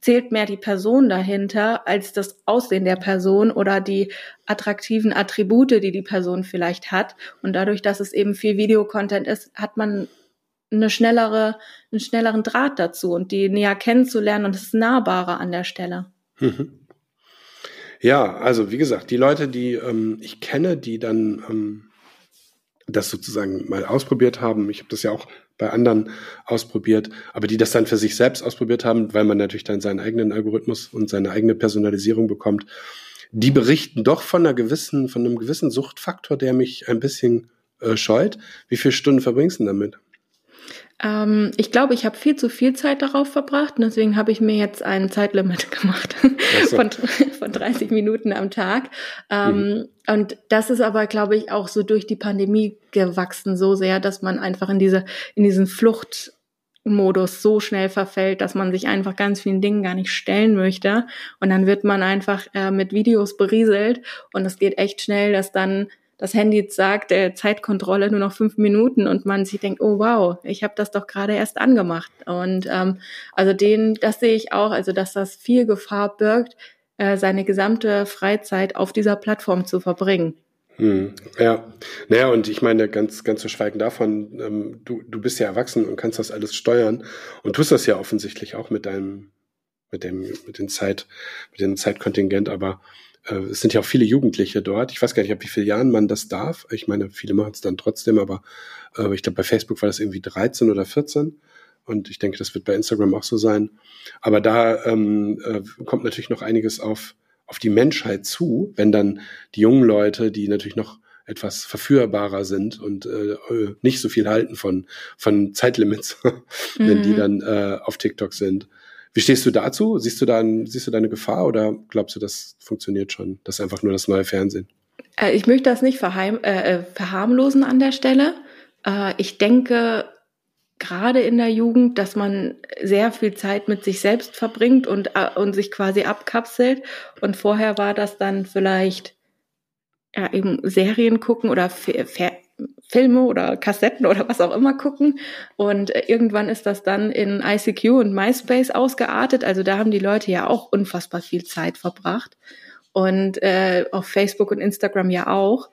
zählt mehr die Person dahinter als das Aussehen der Person oder die attraktiven Attribute, die die Person vielleicht hat. Und dadurch, dass es eben viel Videocontent ist, hat man eine schnellere, einen schnelleren Draht dazu und die näher kennenzulernen und es ist nahbarer an der Stelle. Mhm. Ja, also wie gesagt, die Leute, die ähm, ich kenne, die dann ähm, das sozusagen mal ausprobiert haben, ich habe das ja auch bei anderen ausprobiert, aber die das dann für sich selbst ausprobiert haben, weil man natürlich dann seinen eigenen Algorithmus und seine eigene Personalisierung bekommt, die berichten doch von einer gewissen, von einem gewissen Suchtfaktor, der mich ein bisschen äh, scheut. Wie viele Stunden verbringst du damit? Ähm, ich glaube, ich habe viel zu viel Zeit darauf verbracht und deswegen habe ich mir jetzt ein Zeitlimit <laughs> gemacht so. von, von 30 Minuten am Tag. Ähm, mhm. Und das ist aber, glaube ich, auch so durch die Pandemie gewachsen so sehr, dass man einfach in diese, in diesen Fluchtmodus so schnell verfällt, dass man sich einfach ganz vielen Dingen gar nicht stellen möchte. Und dann wird man einfach äh, mit Videos berieselt und es geht echt schnell, dass dann das Handy sagt, äh, Zeitkontrolle nur noch fünf Minuten und man sich denkt, oh wow, ich habe das doch gerade erst angemacht. Und ähm, also den, das sehe ich auch, also dass das viel Gefahr birgt, äh, seine gesamte Freizeit auf dieser Plattform zu verbringen. Hm, ja, naja, und ich meine, ganz, ganz zu schweigen davon, ähm, du, du bist ja erwachsen und kannst das alles steuern und tust das ja offensichtlich auch mit deinem, mit dem, mit den Zeit, mit dem Zeitkontingent, aber es sind ja auch viele Jugendliche dort. Ich weiß gar nicht, ab wie vielen Jahren man das darf. Ich meine, viele machen es dann trotzdem, aber äh, ich glaube, bei Facebook war das irgendwie 13 oder 14. Und ich denke, das wird bei Instagram auch so sein. Aber da ähm, äh, kommt natürlich noch einiges auf, auf die Menschheit zu, wenn dann die jungen Leute, die natürlich noch etwas verführbarer sind und äh, nicht so viel halten von, von Zeitlimits, <laughs> wenn die mhm. dann äh, auf TikTok sind. Wie stehst du dazu? Siehst du da, siehst du da eine Gefahr oder glaubst du, das funktioniert schon? Das ist einfach nur das neue Fernsehen? Äh, ich möchte das nicht verheim, äh, äh, verharmlosen an der Stelle. Äh, ich denke, gerade in der Jugend, dass man sehr viel Zeit mit sich selbst verbringt und, äh, und sich quasi abkapselt. Und vorher war das dann vielleicht ja, eben Serien gucken oder Filme oder Kassetten oder was auch immer gucken. Und äh, irgendwann ist das dann in ICQ und MySpace ausgeartet. Also da haben die Leute ja auch unfassbar viel Zeit verbracht. Und äh, auf Facebook und Instagram ja auch.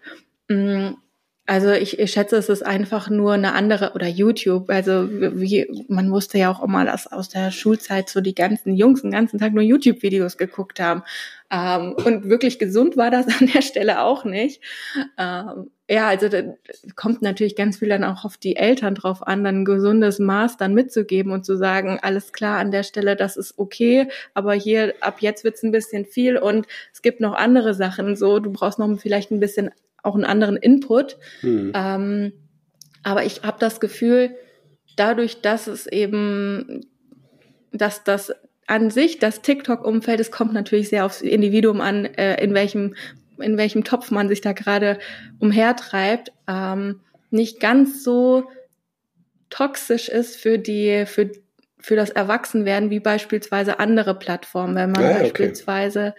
Also ich, ich schätze, es ist einfach nur eine andere oder YouTube. Also wie man musste ja auch immer das aus der Schulzeit so die ganzen Jungs den ganzen Tag nur YouTube-Videos geguckt haben. Ähm, und wirklich gesund war das <laughs> an der Stelle auch nicht. Ähm, ja, also da kommt natürlich ganz viel dann auch auf die Eltern drauf an, dann ein gesundes Maß dann mitzugeben und zu sagen, alles klar an der Stelle, das ist okay, aber hier ab jetzt wird's ein bisschen viel und es gibt noch andere Sachen. So, du brauchst noch vielleicht ein bisschen auch einen anderen Input. Mhm. Ähm, aber ich habe das Gefühl, dadurch, dass es eben, dass das an sich das TikTok-Umfeld, es kommt natürlich sehr aufs Individuum an, äh, in welchem in welchem Topf man sich da gerade umhertreibt, ähm, nicht ganz so toxisch ist für die für für das Erwachsenwerden wie beispielsweise andere Plattformen, wenn man ah, okay. beispielsweise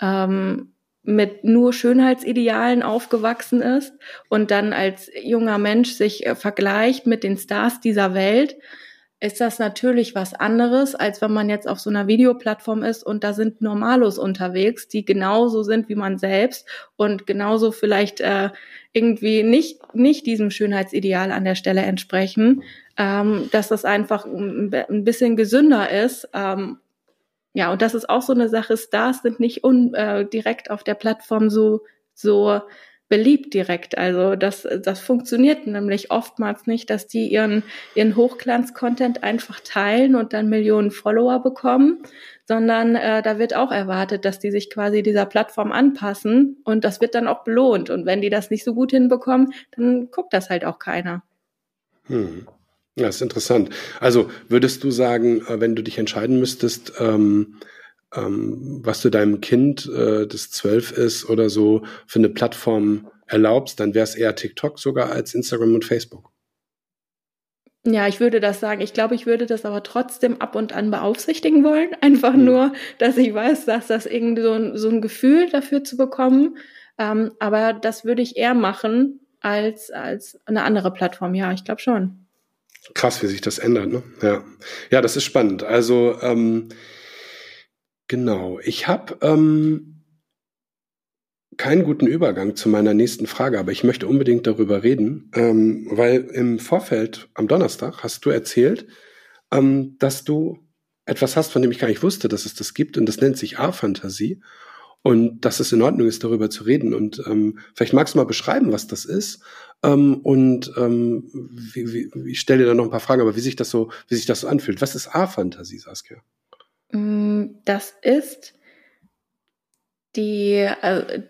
ähm, mit nur Schönheitsidealen aufgewachsen ist und dann als junger Mensch sich äh, vergleicht mit den Stars dieser Welt, ist das natürlich was anderes, als wenn man jetzt auf so einer Videoplattform ist und da sind Normalos unterwegs, die genauso sind wie man selbst und genauso vielleicht äh, irgendwie nicht, nicht diesem Schönheitsideal an der Stelle entsprechen, ähm, dass das einfach ein bisschen gesünder ist. Ähm, ja, und das ist auch so eine Sache, Stars sind nicht un, äh, direkt auf der Plattform so, so beliebt direkt. Also das, das funktioniert nämlich oftmals nicht, dass die ihren, ihren Hochglanz-Content einfach teilen und dann Millionen Follower bekommen, sondern äh, da wird auch erwartet, dass die sich quasi dieser Plattform anpassen und das wird dann auch belohnt. Und wenn die das nicht so gut hinbekommen, dann guckt das halt auch keiner. Hm. Ja, ist interessant. Also würdest du sagen, äh, wenn du dich entscheiden müsstest, ähm, ähm, was du deinem Kind, äh, das zwölf ist oder so, für eine Plattform erlaubst, dann wäre es eher TikTok sogar als Instagram und Facebook. Ja, ich würde das sagen. Ich glaube, ich würde das aber trotzdem ab und an beaufsichtigen wollen. <laughs> Einfach mhm. nur, dass ich weiß, dass das irgendwie so ein, so ein Gefühl dafür zu bekommen. Ähm, aber das würde ich eher machen als, als eine andere Plattform. Ja, ich glaube schon. Krass, wie sich das ändert, ne? Ja, ja das ist spannend. Also, ähm, Genau. Ich habe ähm, keinen guten Übergang zu meiner nächsten Frage, aber ich möchte unbedingt darüber reden, ähm, weil im Vorfeld am Donnerstag hast du erzählt, ähm, dass du etwas hast, von dem ich gar nicht wusste, dass es das gibt, und das nennt sich A-Fantasie. Und dass es in Ordnung ist, darüber zu reden. Und ähm, vielleicht magst du mal beschreiben, was das ist. Ähm, und ähm, wie, wie, ich stelle dir da noch ein paar Fragen, aber wie sich das so, wie sich das so anfühlt. Was ist A-Fantasie, Saskia? Mm, das ist die, äh,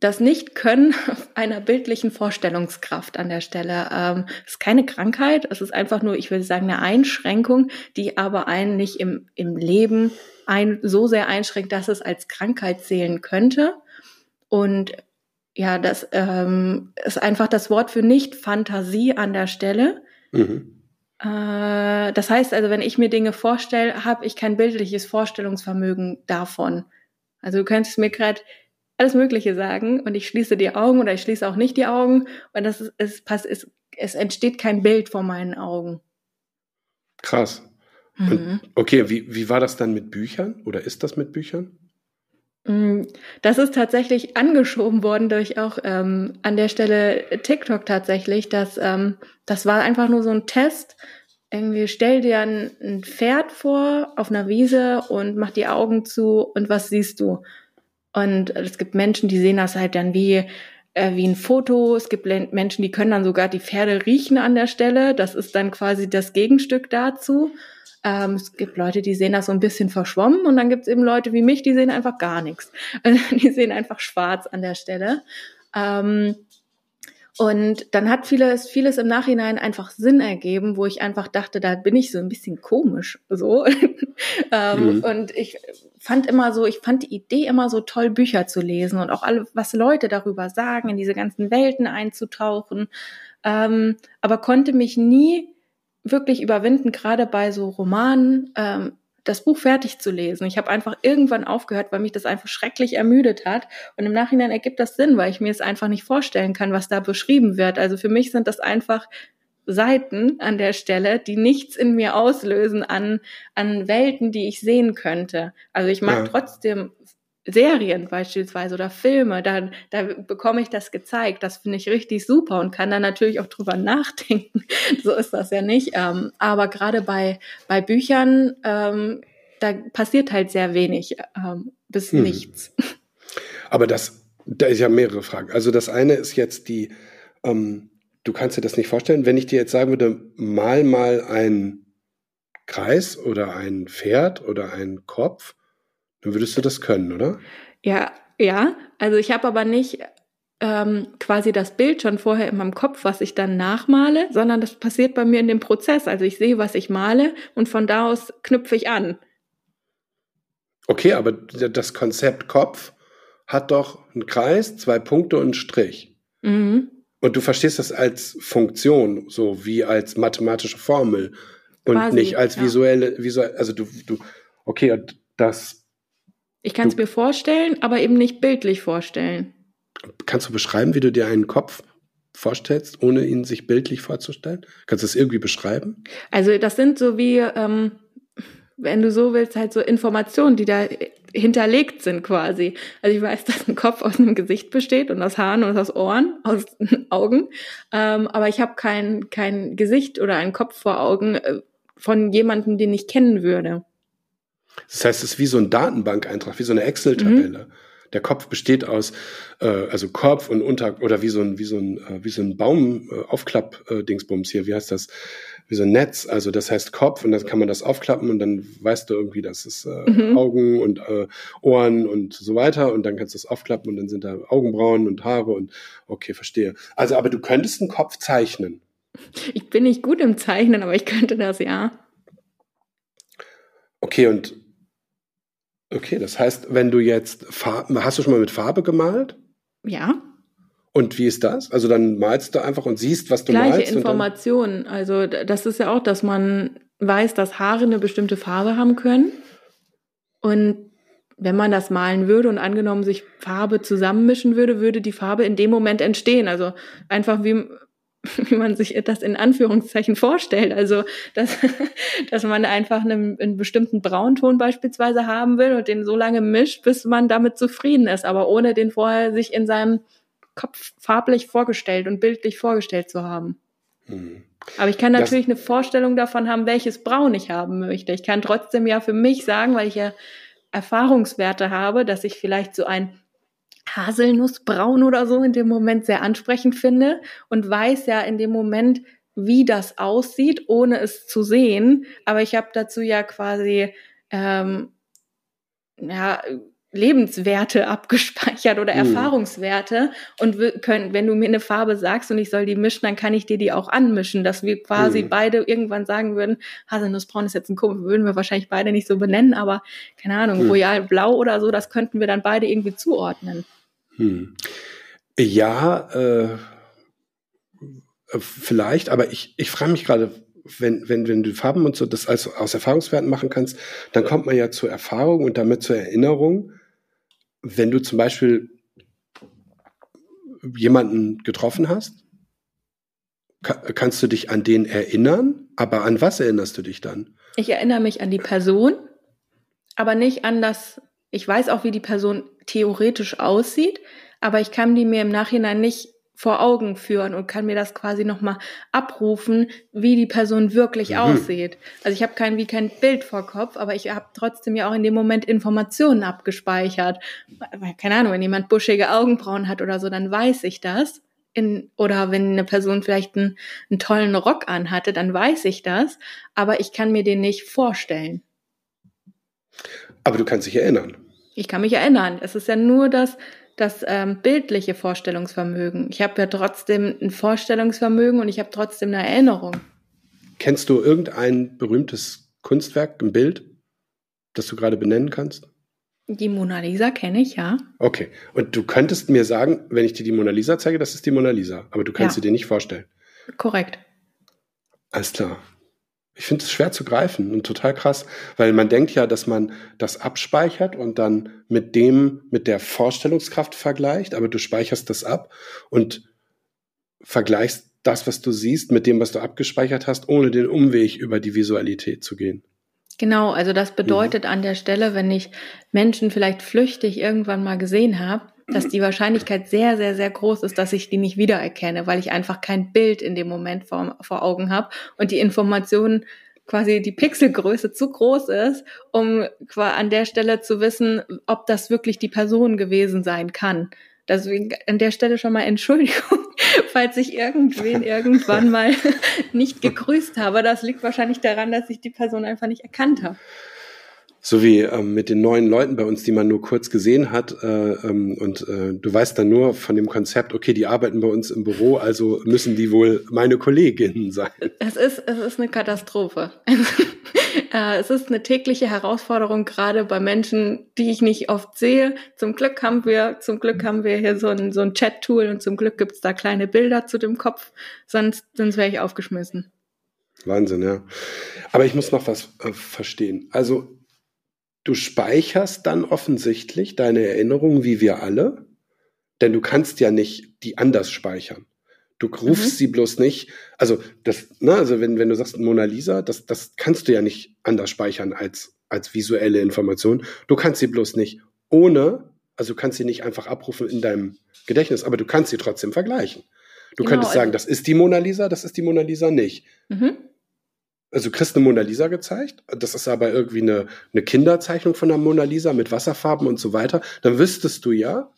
das Nicht-Können einer bildlichen Vorstellungskraft an der Stelle. Ähm, es ist keine Krankheit, es ist einfach nur, ich würde sagen, eine Einschränkung, die aber einen nicht im, im Leben ein, so sehr einschränkt, dass es als Krankheit zählen könnte. Und ja, das ähm, ist einfach das Wort für Nicht-Fantasie an der Stelle. Mhm. Äh, das heißt also, wenn ich mir Dinge vorstelle, habe ich kein bildliches Vorstellungsvermögen davon. Also du könntest mir gerade alles Mögliche sagen und ich schließe die Augen oder ich schließe auch nicht die Augen und das ist, es, passt, es, es entsteht kein Bild vor meinen Augen. Krass. Mhm. okay, wie, wie war das dann mit Büchern oder ist das mit Büchern? Mm, das ist tatsächlich angeschoben worden durch auch ähm, an der Stelle TikTok tatsächlich. Dass, ähm, das war einfach nur so ein Test. Irgendwie stell dir ein, ein Pferd vor auf einer Wiese und mach die Augen zu und was siehst du? Und es gibt Menschen, die sehen das halt dann wie äh, wie ein Foto. Es gibt Menschen, die können dann sogar die Pferde riechen an der Stelle. Das ist dann quasi das Gegenstück dazu. Ähm, es gibt Leute, die sehen das so ein bisschen verschwommen und dann gibt es eben Leute wie mich, die sehen einfach gar nichts. <laughs> die sehen einfach schwarz an der Stelle. Ähm, und dann hat vieles, vieles im Nachhinein einfach Sinn ergeben, wo ich einfach dachte, da bin ich so ein bisschen komisch, so. <laughs> ähm, mhm. Und ich fand immer so, ich fand die Idee immer so toll, Bücher zu lesen und auch alle, was Leute darüber sagen, in diese ganzen Welten einzutauchen. Ähm, aber konnte mich nie wirklich überwinden, gerade bei so Romanen, ähm, das Buch fertig zu lesen. Ich habe einfach irgendwann aufgehört, weil mich das einfach schrecklich ermüdet hat. Und im Nachhinein ergibt das Sinn, weil ich mir es einfach nicht vorstellen kann, was da beschrieben wird. Also für mich sind das einfach Seiten an der Stelle, die nichts in mir auslösen an, an Welten, die ich sehen könnte. Also ich mag ja. trotzdem Serien beispielsweise oder Filme, da, da bekomme ich das gezeigt. Das finde ich richtig super und kann dann natürlich auch drüber <laughs> nachdenken. so ist das ja nicht. Ähm, aber gerade bei, bei Büchern, ähm, da passiert halt sehr wenig ähm, bis hm. nichts. <laughs> Aber das, da ist ja mehrere Fragen. Also das eine ist jetzt die, ähm, du kannst dir das nicht vorstellen, wenn ich dir jetzt sagen würde, mal mal ein Kreis oder ein Pferd oder ein Kopf dann würdest du das können, oder? Ja, ja. Also ich habe aber nicht ähm, quasi das Bild schon vorher in meinem Kopf, was ich dann nachmale, sondern das passiert bei mir in dem Prozess. Also ich sehe, was ich male und von da aus knüpfe ich an. Okay, aber das Konzept Kopf hat doch einen Kreis, zwei Punkte und einen Strich. Mhm. Und du verstehst das als Funktion, so wie als mathematische Formel. Und Quasi, nicht als ja. visuelle, visuell, also du, du, okay, und das, Ich kann es mir vorstellen, aber eben nicht bildlich vorstellen. kannst du beschreiben, wie du dir einen Kopf vorstellst, ohne ihn sich bildlich vorzustellen? Kannst du das irgendwie beschreiben? Also das sind so wie, ähm, wenn du so willst, halt so Informationen, die da hinterlegt sind quasi. Also ich weiß, <laughs> dass ein Kopf aus einem Gesicht besteht und aus Haaren und aus Ohren, aus <laughs> Augen. Ähm, aber ich habe kein, kein Gesicht oder einen Kopf vor Augen äh, von jemandem, den ich kennen würde. Das heißt, es ist wie so ein Datenbankeintrag, wie so eine Excel-Tabelle. Der Kopf besteht aus, äh, also Kopf und Unter, oder wie so ein, wie so ein, äh, wie so ein Baum, äh, Aufklapp-Dingsbums hier, wie heißt das? Wie so ein Netz. Also das heißt Kopf und dann kann man das aufklappen und dann weißt du irgendwie, das ist äh, Mhm. Augen und äh, Ohren und so weiter und dann kannst du es aufklappen und dann sind da Augenbrauen und Haare und okay, verstehe. Also, aber du könntest einen Kopf zeichnen. Ich bin nicht gut im Zeichnen, aber ich könnte das ja. Okay, und okay, das heißt, wenn du jetzt Farbe, hast du schon mal mit Farbe gemalt? Ja, Und wie ist das? Also dann malst du einfach und siehst, was du gleiche malst. dann- Informationen. Also das ist ja auch, dass man weiß, dass Haare eine bestimmte Farbe haben können. Und wenn man das malen würde und angenommen sich Farbe zusammenmischen würde, würde die Farbe in dem Moment entstehen. Also einfach wie, <laughs> wie man sich das in Anführungszeichen vorstellt. Also dass, <laughs> dass man einfach einen, einen bestimmten Braunton beispielsweise haben will und den so lange mischt, bis man damit zufrieden ist, aber ohne den vorher sich in seinem Kopf farblich vorgestellt und bildlich vorgestellt zu haben. Hm. Aber ich kann Das- natürlich eine Vorstellung davon haben, welches Braun ich haben möchte. Ich kann trotzdem ja für mich sagen, weil ich ja Erfahrungswerte habe, dass ich vielleicht so ein Haselnussbraun oder so in dem Moment sehr ansprechend finde und weiß ja in dem Moment, wie das aussieht, ohne es zu sehen. Aber ich habe dazu ja quasi ähm, ja, Lebenswerte <laughs> abgespeichert oder Mhm. Erfahrungswerte und können, wenn du mir eine Farbe sagst und ich soll die mischen, dann kann ich dir die auch anmischen, dass wir quasi Mhm. beide irgendwann sagen würden, Haselnussbraun ist jetzt ein Kumpel, würden wir wahrscheinlich beide nicht so benennen, aber keine Ahnung, Mhm. Royal Blau oder so, das könnten wir dann beide irgendwie zuordnen. Hm. Ja, äh, vielleicht, aber ich, ich frage mich gerade, wenn, wenn, wenn du Farben und so das als, aus Erfahrungswerten machen kannst, dann kommt man ja zur Erfahrung und damit zur Erinnerung. Wenn du zum Beispiel jemanden getroffen hast, ka kannst du dich an den erinnern, aber an was erinnerst du dich dann? Ich erinnere mich an die Person, aber nicht an das, ich weiß auch, wie die Person theoretisch aussieht, aber ich kann die mir im Nachhinein nicht vor Augen führen und kann mir das quasi nochmal abrufen, wie die Person wirklich Mhm. aussieht. Also ich habe kein wie kein Bild vor Kopf, aber ich habe trotzdem ja auch in dem Moment Informationen abgespeichert. Keine Ahnung, wenn jemand buschige Augenbrauen hat oder so, dann weiß ich das. In, oder wenn eine Person vielleicht einen, einen tollen Rock anhatte, dann weiß ich das, aber ich kann mir den nicht vorstellen. Aber du kannst dich erinnern. Ich kann mich erinnern. Es ist ja nur das, das ähm, bildliche Vorstellungsvermögen. Ich habe ja trotzdem ein Vorstellungsvermögen und ich habe trotzdem eine Erinnerung. Kennst du irgendein berühmtes Kunstwerk, ein Bild, das du gerade benennen kannst? Die Mona Lisa kenne ich, ja. Okay. Und du könntest mir sagen, wenn ich dir die Mona Lisa zeige, das ist die Mona Lisa. Aber du kannst Ja. sie dir nicht vorstellen. Korrekt. Alles klar. Ich finde es schwer zu greifen und total krass, weil man denkt ja, dass man das abspeichert und dann mit dem, mit der Vorstellungskraft vergleicht, aber du speicherst das ab und vergleichst das, was du siehst, mit dem, was du abgespeichert hast, ohne den Umweg über die Visualität zu gehen. Genau, also das bedeutet an der Stelle, wenn ich Menschen vielleicht flüchtig irgendwann mal gesehen habe, dass die Wahrscheinlichkeit sehr, sehr, sehr groß ist, dass ich die nicht wiedererkenne, weil ich einfach kein Bild in dem Moment vor, vor Augen habe und die Information quasi die Pixelgröße zu groß ist, um an der Stelle zu wissen, ob das wirklich die Person gewesen sein kann. Deswegen an der Stelle schon mal Entschuldigung, <laughs> falls ich irgendwen irgendwann <laughs> mal <laughs> nicht gegrüßt habe. Das liegt wahrscheinlich daran, dass ich die Person einfach nicht erkannt habe. So wie ähm, mit den neuen Leuten bei uns, die man nur kurz gesehen hat. Äh, ähm, und äh, du weißt dann nur von dem Konzept, okay, die arbeiten bei uns im Büro, also müssen die wohl meine Kolleginnen <laughs> sein. Es ist, es ist eine Katastrophe. <laughs> Äh, es ist eine tägliche Herausforderung, gerade bei Menschen, die ich nicht oft sehe. Zum Glück haben wir, zum Glück haben wir hier so ein, so ein Chat-Tool und zum Glück gibt's da kleine Bilder zu dem Kopf, sonst, sonst wäre ich aufgeschmissen. Wahnsinn, ja. Aber ich muss noch was äh, verstehen. Also du speicherst dann offensichtlich deine Erinnerungen wie wir alle, denn du kannst ja nicht die anders speichern. Du rufst mhm. sie bloß nicht, also das, ne, also wenn, wenn du sagst Mona Lisa, das, das kannst du ja nicht anders speichern als, als visuelle Information. Du kannst sie bloß nicht ohne, also du kannst sie nicht einfach abrufen in deinem Gedächtnis, aber du kannst sie trotzdem vergleichen. Du genau, könntest sagen, also das ist die Mona Lisa, das ist die Mona Lisa nicht. Mhm. Also kriegst eine Mona Lisa gezeigt, das ist aber irgendwie eine, eine Kinderzeichnung von der Mona Lisa mit Wasserfarben und so weiter, dann wüsstest du ja,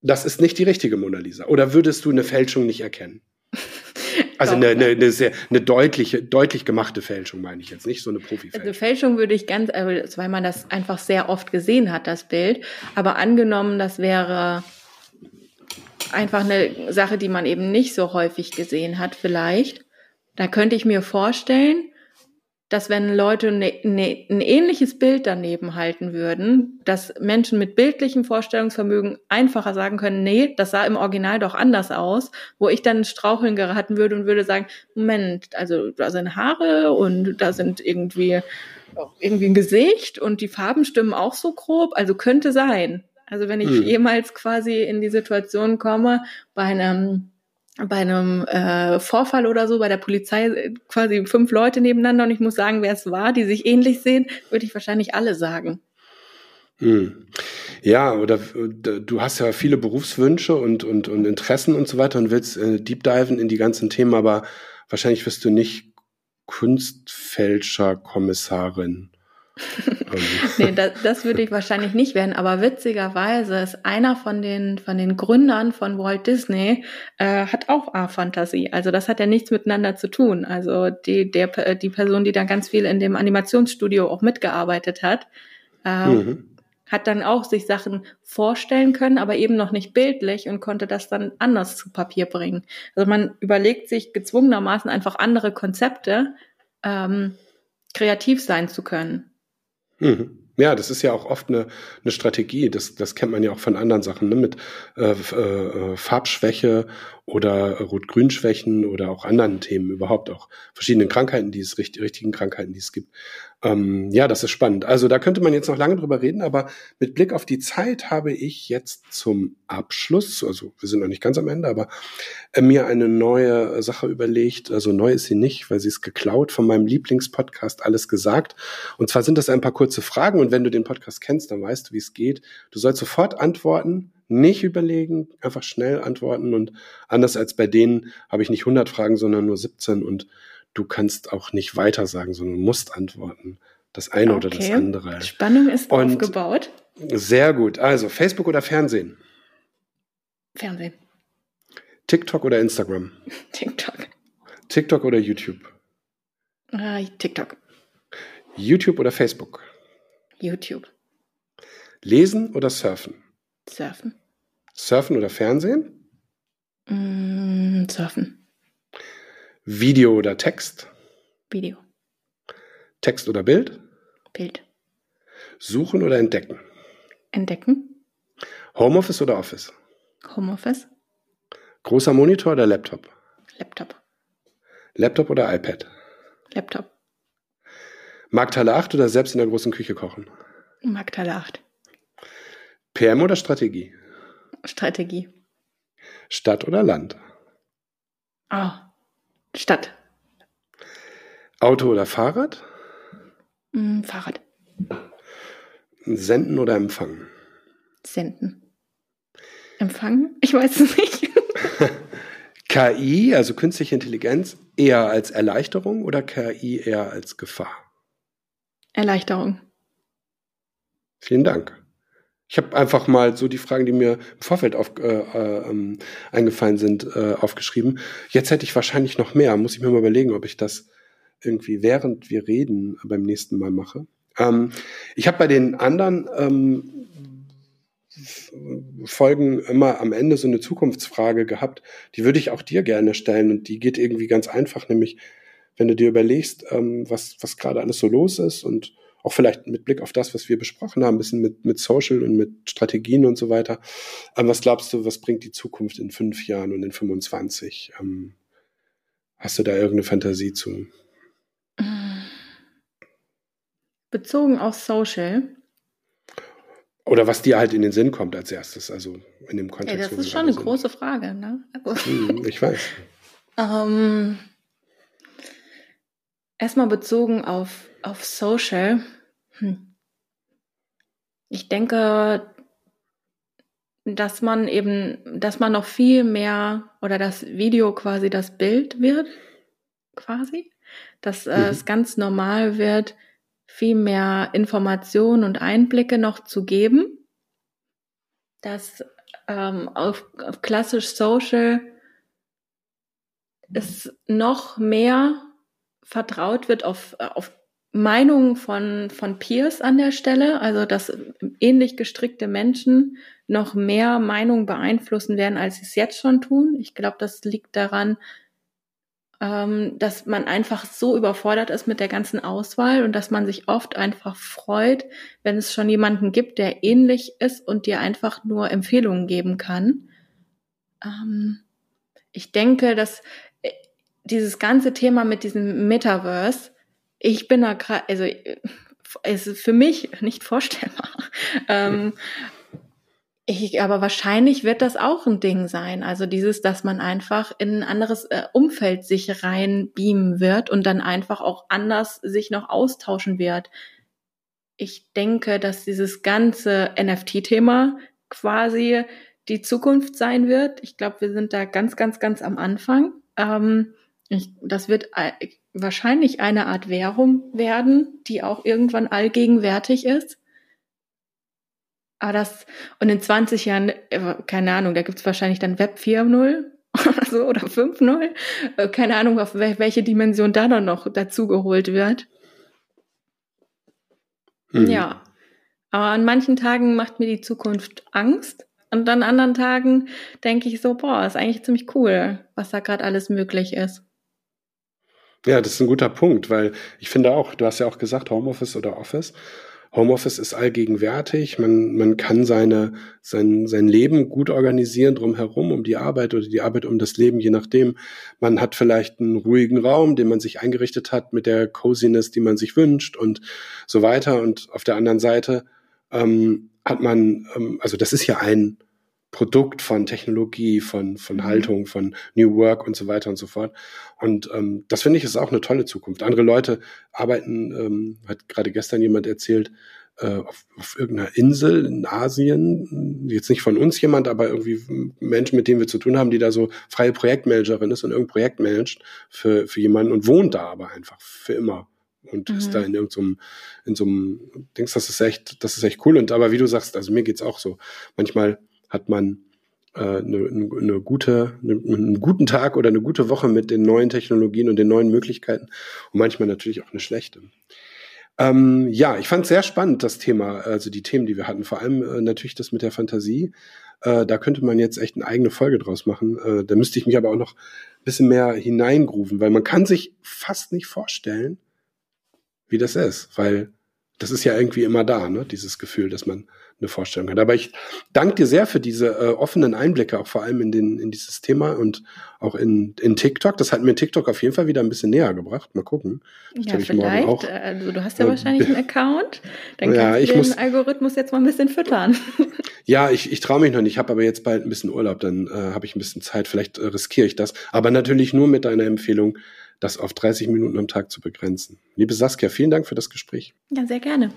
das ist nicht die richtige Mona Lisa. Oder würdest du eine Fälschung nicht erkennen? <laughs> Also eine, eine, eine sehr eine deutliche, deutlich gemachte Fälschung meine ich jetzt nicht, so eine Profi-Fälschung. Also Fälschung würde ich ganz, also weil man das einfach sehr oft gesehen hat, das Bild. Aber angenommen, das wäre einfach eine Sache, die man eben nicht so häufig gesehen hat, vielleicht. Da könnte ich mir vorstellen, dass wenn Leute ne, ne, ein ähnliches Bild daneben halten würden, dass Menschen mit bildlichem Vorstellungsvermögen einfacher sagen können, nee, das sah im Original doch anders aus, wo ich dann Straucheln geraten würde und würde sagen, Moment, also da sind Haare und da sind irgendwie irgendwie ein Gesicht und die Farben stimmen auch so grob, also könnte sein. Also wenn ich hm. jemals quasi in die Situation komme, bei einem bei einem äh, Vorfall oder so bei der Polizei äh, quasi fünf Leute nebeneinander und ich muss sagen, wer es war, die sich ähnlich sehen, würde ich wahrscheinlich alle sagen. Hm. Ja, oder du hast ja viele Berufswünsche und, und, und Interessen und so weiter und willst äh, deep diven in die ganzen Themen, aber wahrscheinlich wirst du nicht Kunstfälscher-Kommissarin. nee, das, das würde ich wahrscheinlich nicht werden, aber witzigerweise ist einer von den, von den Gründern von Walt Disney, äh, hat auch A-Fantasie. Also das hat ja nichts miteinander zu tun. Also die, der, die Person, die da ganz viel in dem Animationsstudio auch mitgearbeitet hat, äh, mhm. hat dann auch sich Sachen vorstellen können, aber eben noch nicht bildlich und konnte das dann anders zu Papier bringen. Also man überlegt sich gezwungenermaßen einfach andere Konzepte, ähm, kreativ sein zu können. Mhm. Ja, das ist ja auch oft eine, eine Strategie. Das, das kennt man ja auch von anderen Sachen, ne? mit äh, äh, Farbschwäche oder Rot-Grün-Schwächen oder auch anderen Themen überhaupt auch verschiedenen Krankheiten, die es richtigen Krankheiten, die es gibt. Ähm, ja, das ist spannend. Also da könnte man jetzt noch lange drüber reden, aber mit Blick auf die Zeit habe ich jetzt zum Abschluss, also wir sind noch nicht ganz am Ende, aber äh, mir eine neue Sache überlegt. Also neu ist sie nicht, weil sie ist geklaut von meinem Lieblingspodcast Alles gesagt. Und zwar sind das ein paar kurze Fragen und wenn du den Podcast kennst, dann weißt du, wie es geht. Du sollst sofort antworten nicht überlegen, einfach schnell antworten und anders als bei denen habe ich nicht 100 Fragen, sondern nur 17 und du kannst auch nicht weiter sagen, sondern musst antworten. Das eine okay. oder das andere. Spannung ist und aufgebaut. Sehr gut. Also Facebook oder Fernsehen? Fernsehen. TikTok oder Instagram? <laughs> TikTok. TikTok oder YouTube? Uh, TikTok. YouTube oder Facebook? YouTube. Lesen oder surfen? Surfen. Surfen oder Fernsehen? Mm, surfen. Video oder Text? Video. Text oder Bild? Bild. Suchen oder entdecken? Entdecken. Homeoffice oder Office? Homeoffice. Großer Monitor oder Laptop? Laptop. Laptop oder iPad? Laptop. Markthalle 8 oder selbst in der großen Küche kochen? Markthalle 8. PM oder Strategie? Strategie. Stadt oder Land? Ah, oh, Stadt. Auto oder Fahrrad? Mm, Fahrrad. Senden oder empfangen? Senden. Empfangen? Ich weiß es nicht. <laughs> KI, also künstliche Intelligenz, eher als Erleichterung oder KI eher als Gefahr? Erleichterung. Vielen Dank. Ich habe einfach mal so die Fragen, die mir im Vorfeld auf, äh, äh, ähm, eingefallen sind, äh, aufgeschrieben. Jetzt hätte ich wahrscheinlich noch mehr. Muss ich mir mal überlegen, ob ich das irgendwie während wir reden beim nächsten Mal mache. Ähm, ich habe bei den anderen ähm, Folgen immer am Ende so eine Zukunftsfrage gehabt. Die würde ich auch dir gerne stellen und die geht irgendwie ganz einfach, nämlich wenn du dir überlegst, ähm, was, was gerade alles so los ist und auch vielleicht mit Blick auf das, was wir besprochen haben, ein bisschen mit, mit Social und mit Strategien und so weiter. Ähm, was glaubst du, was bringt die Zukunft in fünf Jahren und in 25? Ähm, Hast du da irgendeine Fantasie zu? Bezogen auf Social. Oder was dir halt in den Sinn kommt als erstes, also in dem Kontext. Ja, das ist schon eine sind. große Frage, ne? Also, hm, ich weiß. <laughs> ähm, erstmal bezogen auf, auf Social. Hm. Ich denke, dass man eben, dass man noch viel mehr oder das Video quasi das Bild wird, quasi, dass äh, mhm. es ganz normal wird, viel mehr Informationen und Einblicke noch zu geben, dass ähm, auf, auf klassisch Social es noch mehr vertraut wird auf, auf Meinungen von, von Peers an der Stelle, also dass ähnlich gestrickte Menschen noch mehr Meinungen beeinflussen werden, als sie es jetzt schon tun. Ich glaube, das liegt daran, ähm, dass man einfach so überfordert ist mit der ganzen Auswahl und dass man sich oft einfach freut, wenn es schon jemanden gibt, der ähnlich ist und dir einfach nur Empfehlungen geben kann. Ähm, ich denke, dass äh, dieses ganze Thema mit diesem Metaverse, ich bin da gerade, also äh, es ist für mich nicht vorstellbar. <laughs> Ähm, ich, aber wahrscheinlich wird das auch ein Ding sein. Also dieses, dass man einfach in ein anderes äh, Umfeld sich rein beamen wird und dann einfach auch anders sich noch austauschen wird. Ich denke, dass dieses ganze NFT-Thema quasi die Zukunft sein wird. Ich glaube, wir sind da ganz, ganz, ganz am Anfang. Ähm, ich, das wird wahrscheinlich eine Art Währung werden, die auch irgendwann allgegenwärtig ist. Aber das, und in 20 Jahren, äh, keine Ahnung, da gibt's wahrscheinlich dann Web 4.0 <laughs> oder so oder 5.0. Äh, keine Ahnung, auf welche Dimension da dann noch dazugeholt wird. Mhm. Ja. Aber an manchen Tagen macht mir die Zukunft Angst. Und an anderen Tagen denke ich so, boah, ist eigentlich ziemlich cool, was da gerade alles möglich ist. Ja, das ist ein guter Punkt, weil ich finde auch, du hast ja auch gesagt, Homeoffice oder Office. Homeoffice ist allgegenwärtig. Man, man kann seine, sein, sein Leben gut organisieren drumherum, um die Arbeit oder die Arbeit um das Leben, je nachdem. Man hat vielleicht einen ruhigen Raum, den man sich eingerichtet hat mit der Coziness, die man sich wünscht und so weiter. Und auf der anderen Seite ähm, hat man, ähm, also das ist ja ein, Produkt von Technologie, von, von mhm. Haltung, von New Work und so weiter und so fort. Und ähm, das finde ich ist auch eine tolle Zukunft. Andere Leute arbeiten, ähm, hat gerade gestern jemand erzählt, äh, auf, auf irgendeiner Insel in Asien, jetzt nicht von uns jemand, aber irgendwie Menschen, mit denen wir zu tun haben, die da so freie Projektmanagerin ist und irgendein Projekt managt für, für jemanden und wohnt da aber einfach für immer und mhm. ist da in irgendeinem, in so einem Dings, das ist echt, das ist echt cool. Und aber wie du sagst, also mir geht's auch so. Manchmal hat man äh, eine, eine gute, eine, einen guten Tag oder eine gute Woche mit den neuen Technologien und den neuen Möglichkeiten und manchmal natürlich auch eine schlechte. Ähm, ja, ich fand es sehr spannend, das Thema, also die Themen, die wir hatten, vor allem äh, natürlich das mit der Fantasie. Äh, da könnte man jetzt echt eine eigene Folge draus machen. Äh, da müsste ich mich aber auch noch ein bisschen mehr hineingrufen, weil man kann sich fast nicht vorstellen, wie das ist, weil das ist ja irgendwie immer da, ne? dieses Gefühl, dass man eine Vorstellung hat. Aber ich danke dir sehr für diese äh, offenen Einblicke, auch vor allem in, den, in dieses Thema und auch in, in TikTok. Das hat mir TikTok auf jeden Fall wieder ein bisschen näher gebracht. Mal gucken. Ja, vielleicht. Auch, also du hast ja äh, wahrscheinlich einen <laughs> Account. Dann kannst ja, du den muss, Algorithmus jetzt mal ein bisschen füttern. <laughs> Ja, ich, ich traue mich noch nicht. Ich habe aber jetzt bald ein bisschen Urlaub. Dann äh, habe ich ein bisschen Zeit. Vielleicht äh, riskiere ich das. Aber natürlich nur mit deiner Empfehlung, das auf 30 Minuten am Tag zu begrenzen. Liebe Saskia, vielen Dank für das Gespräch. Ja, sehr gerne.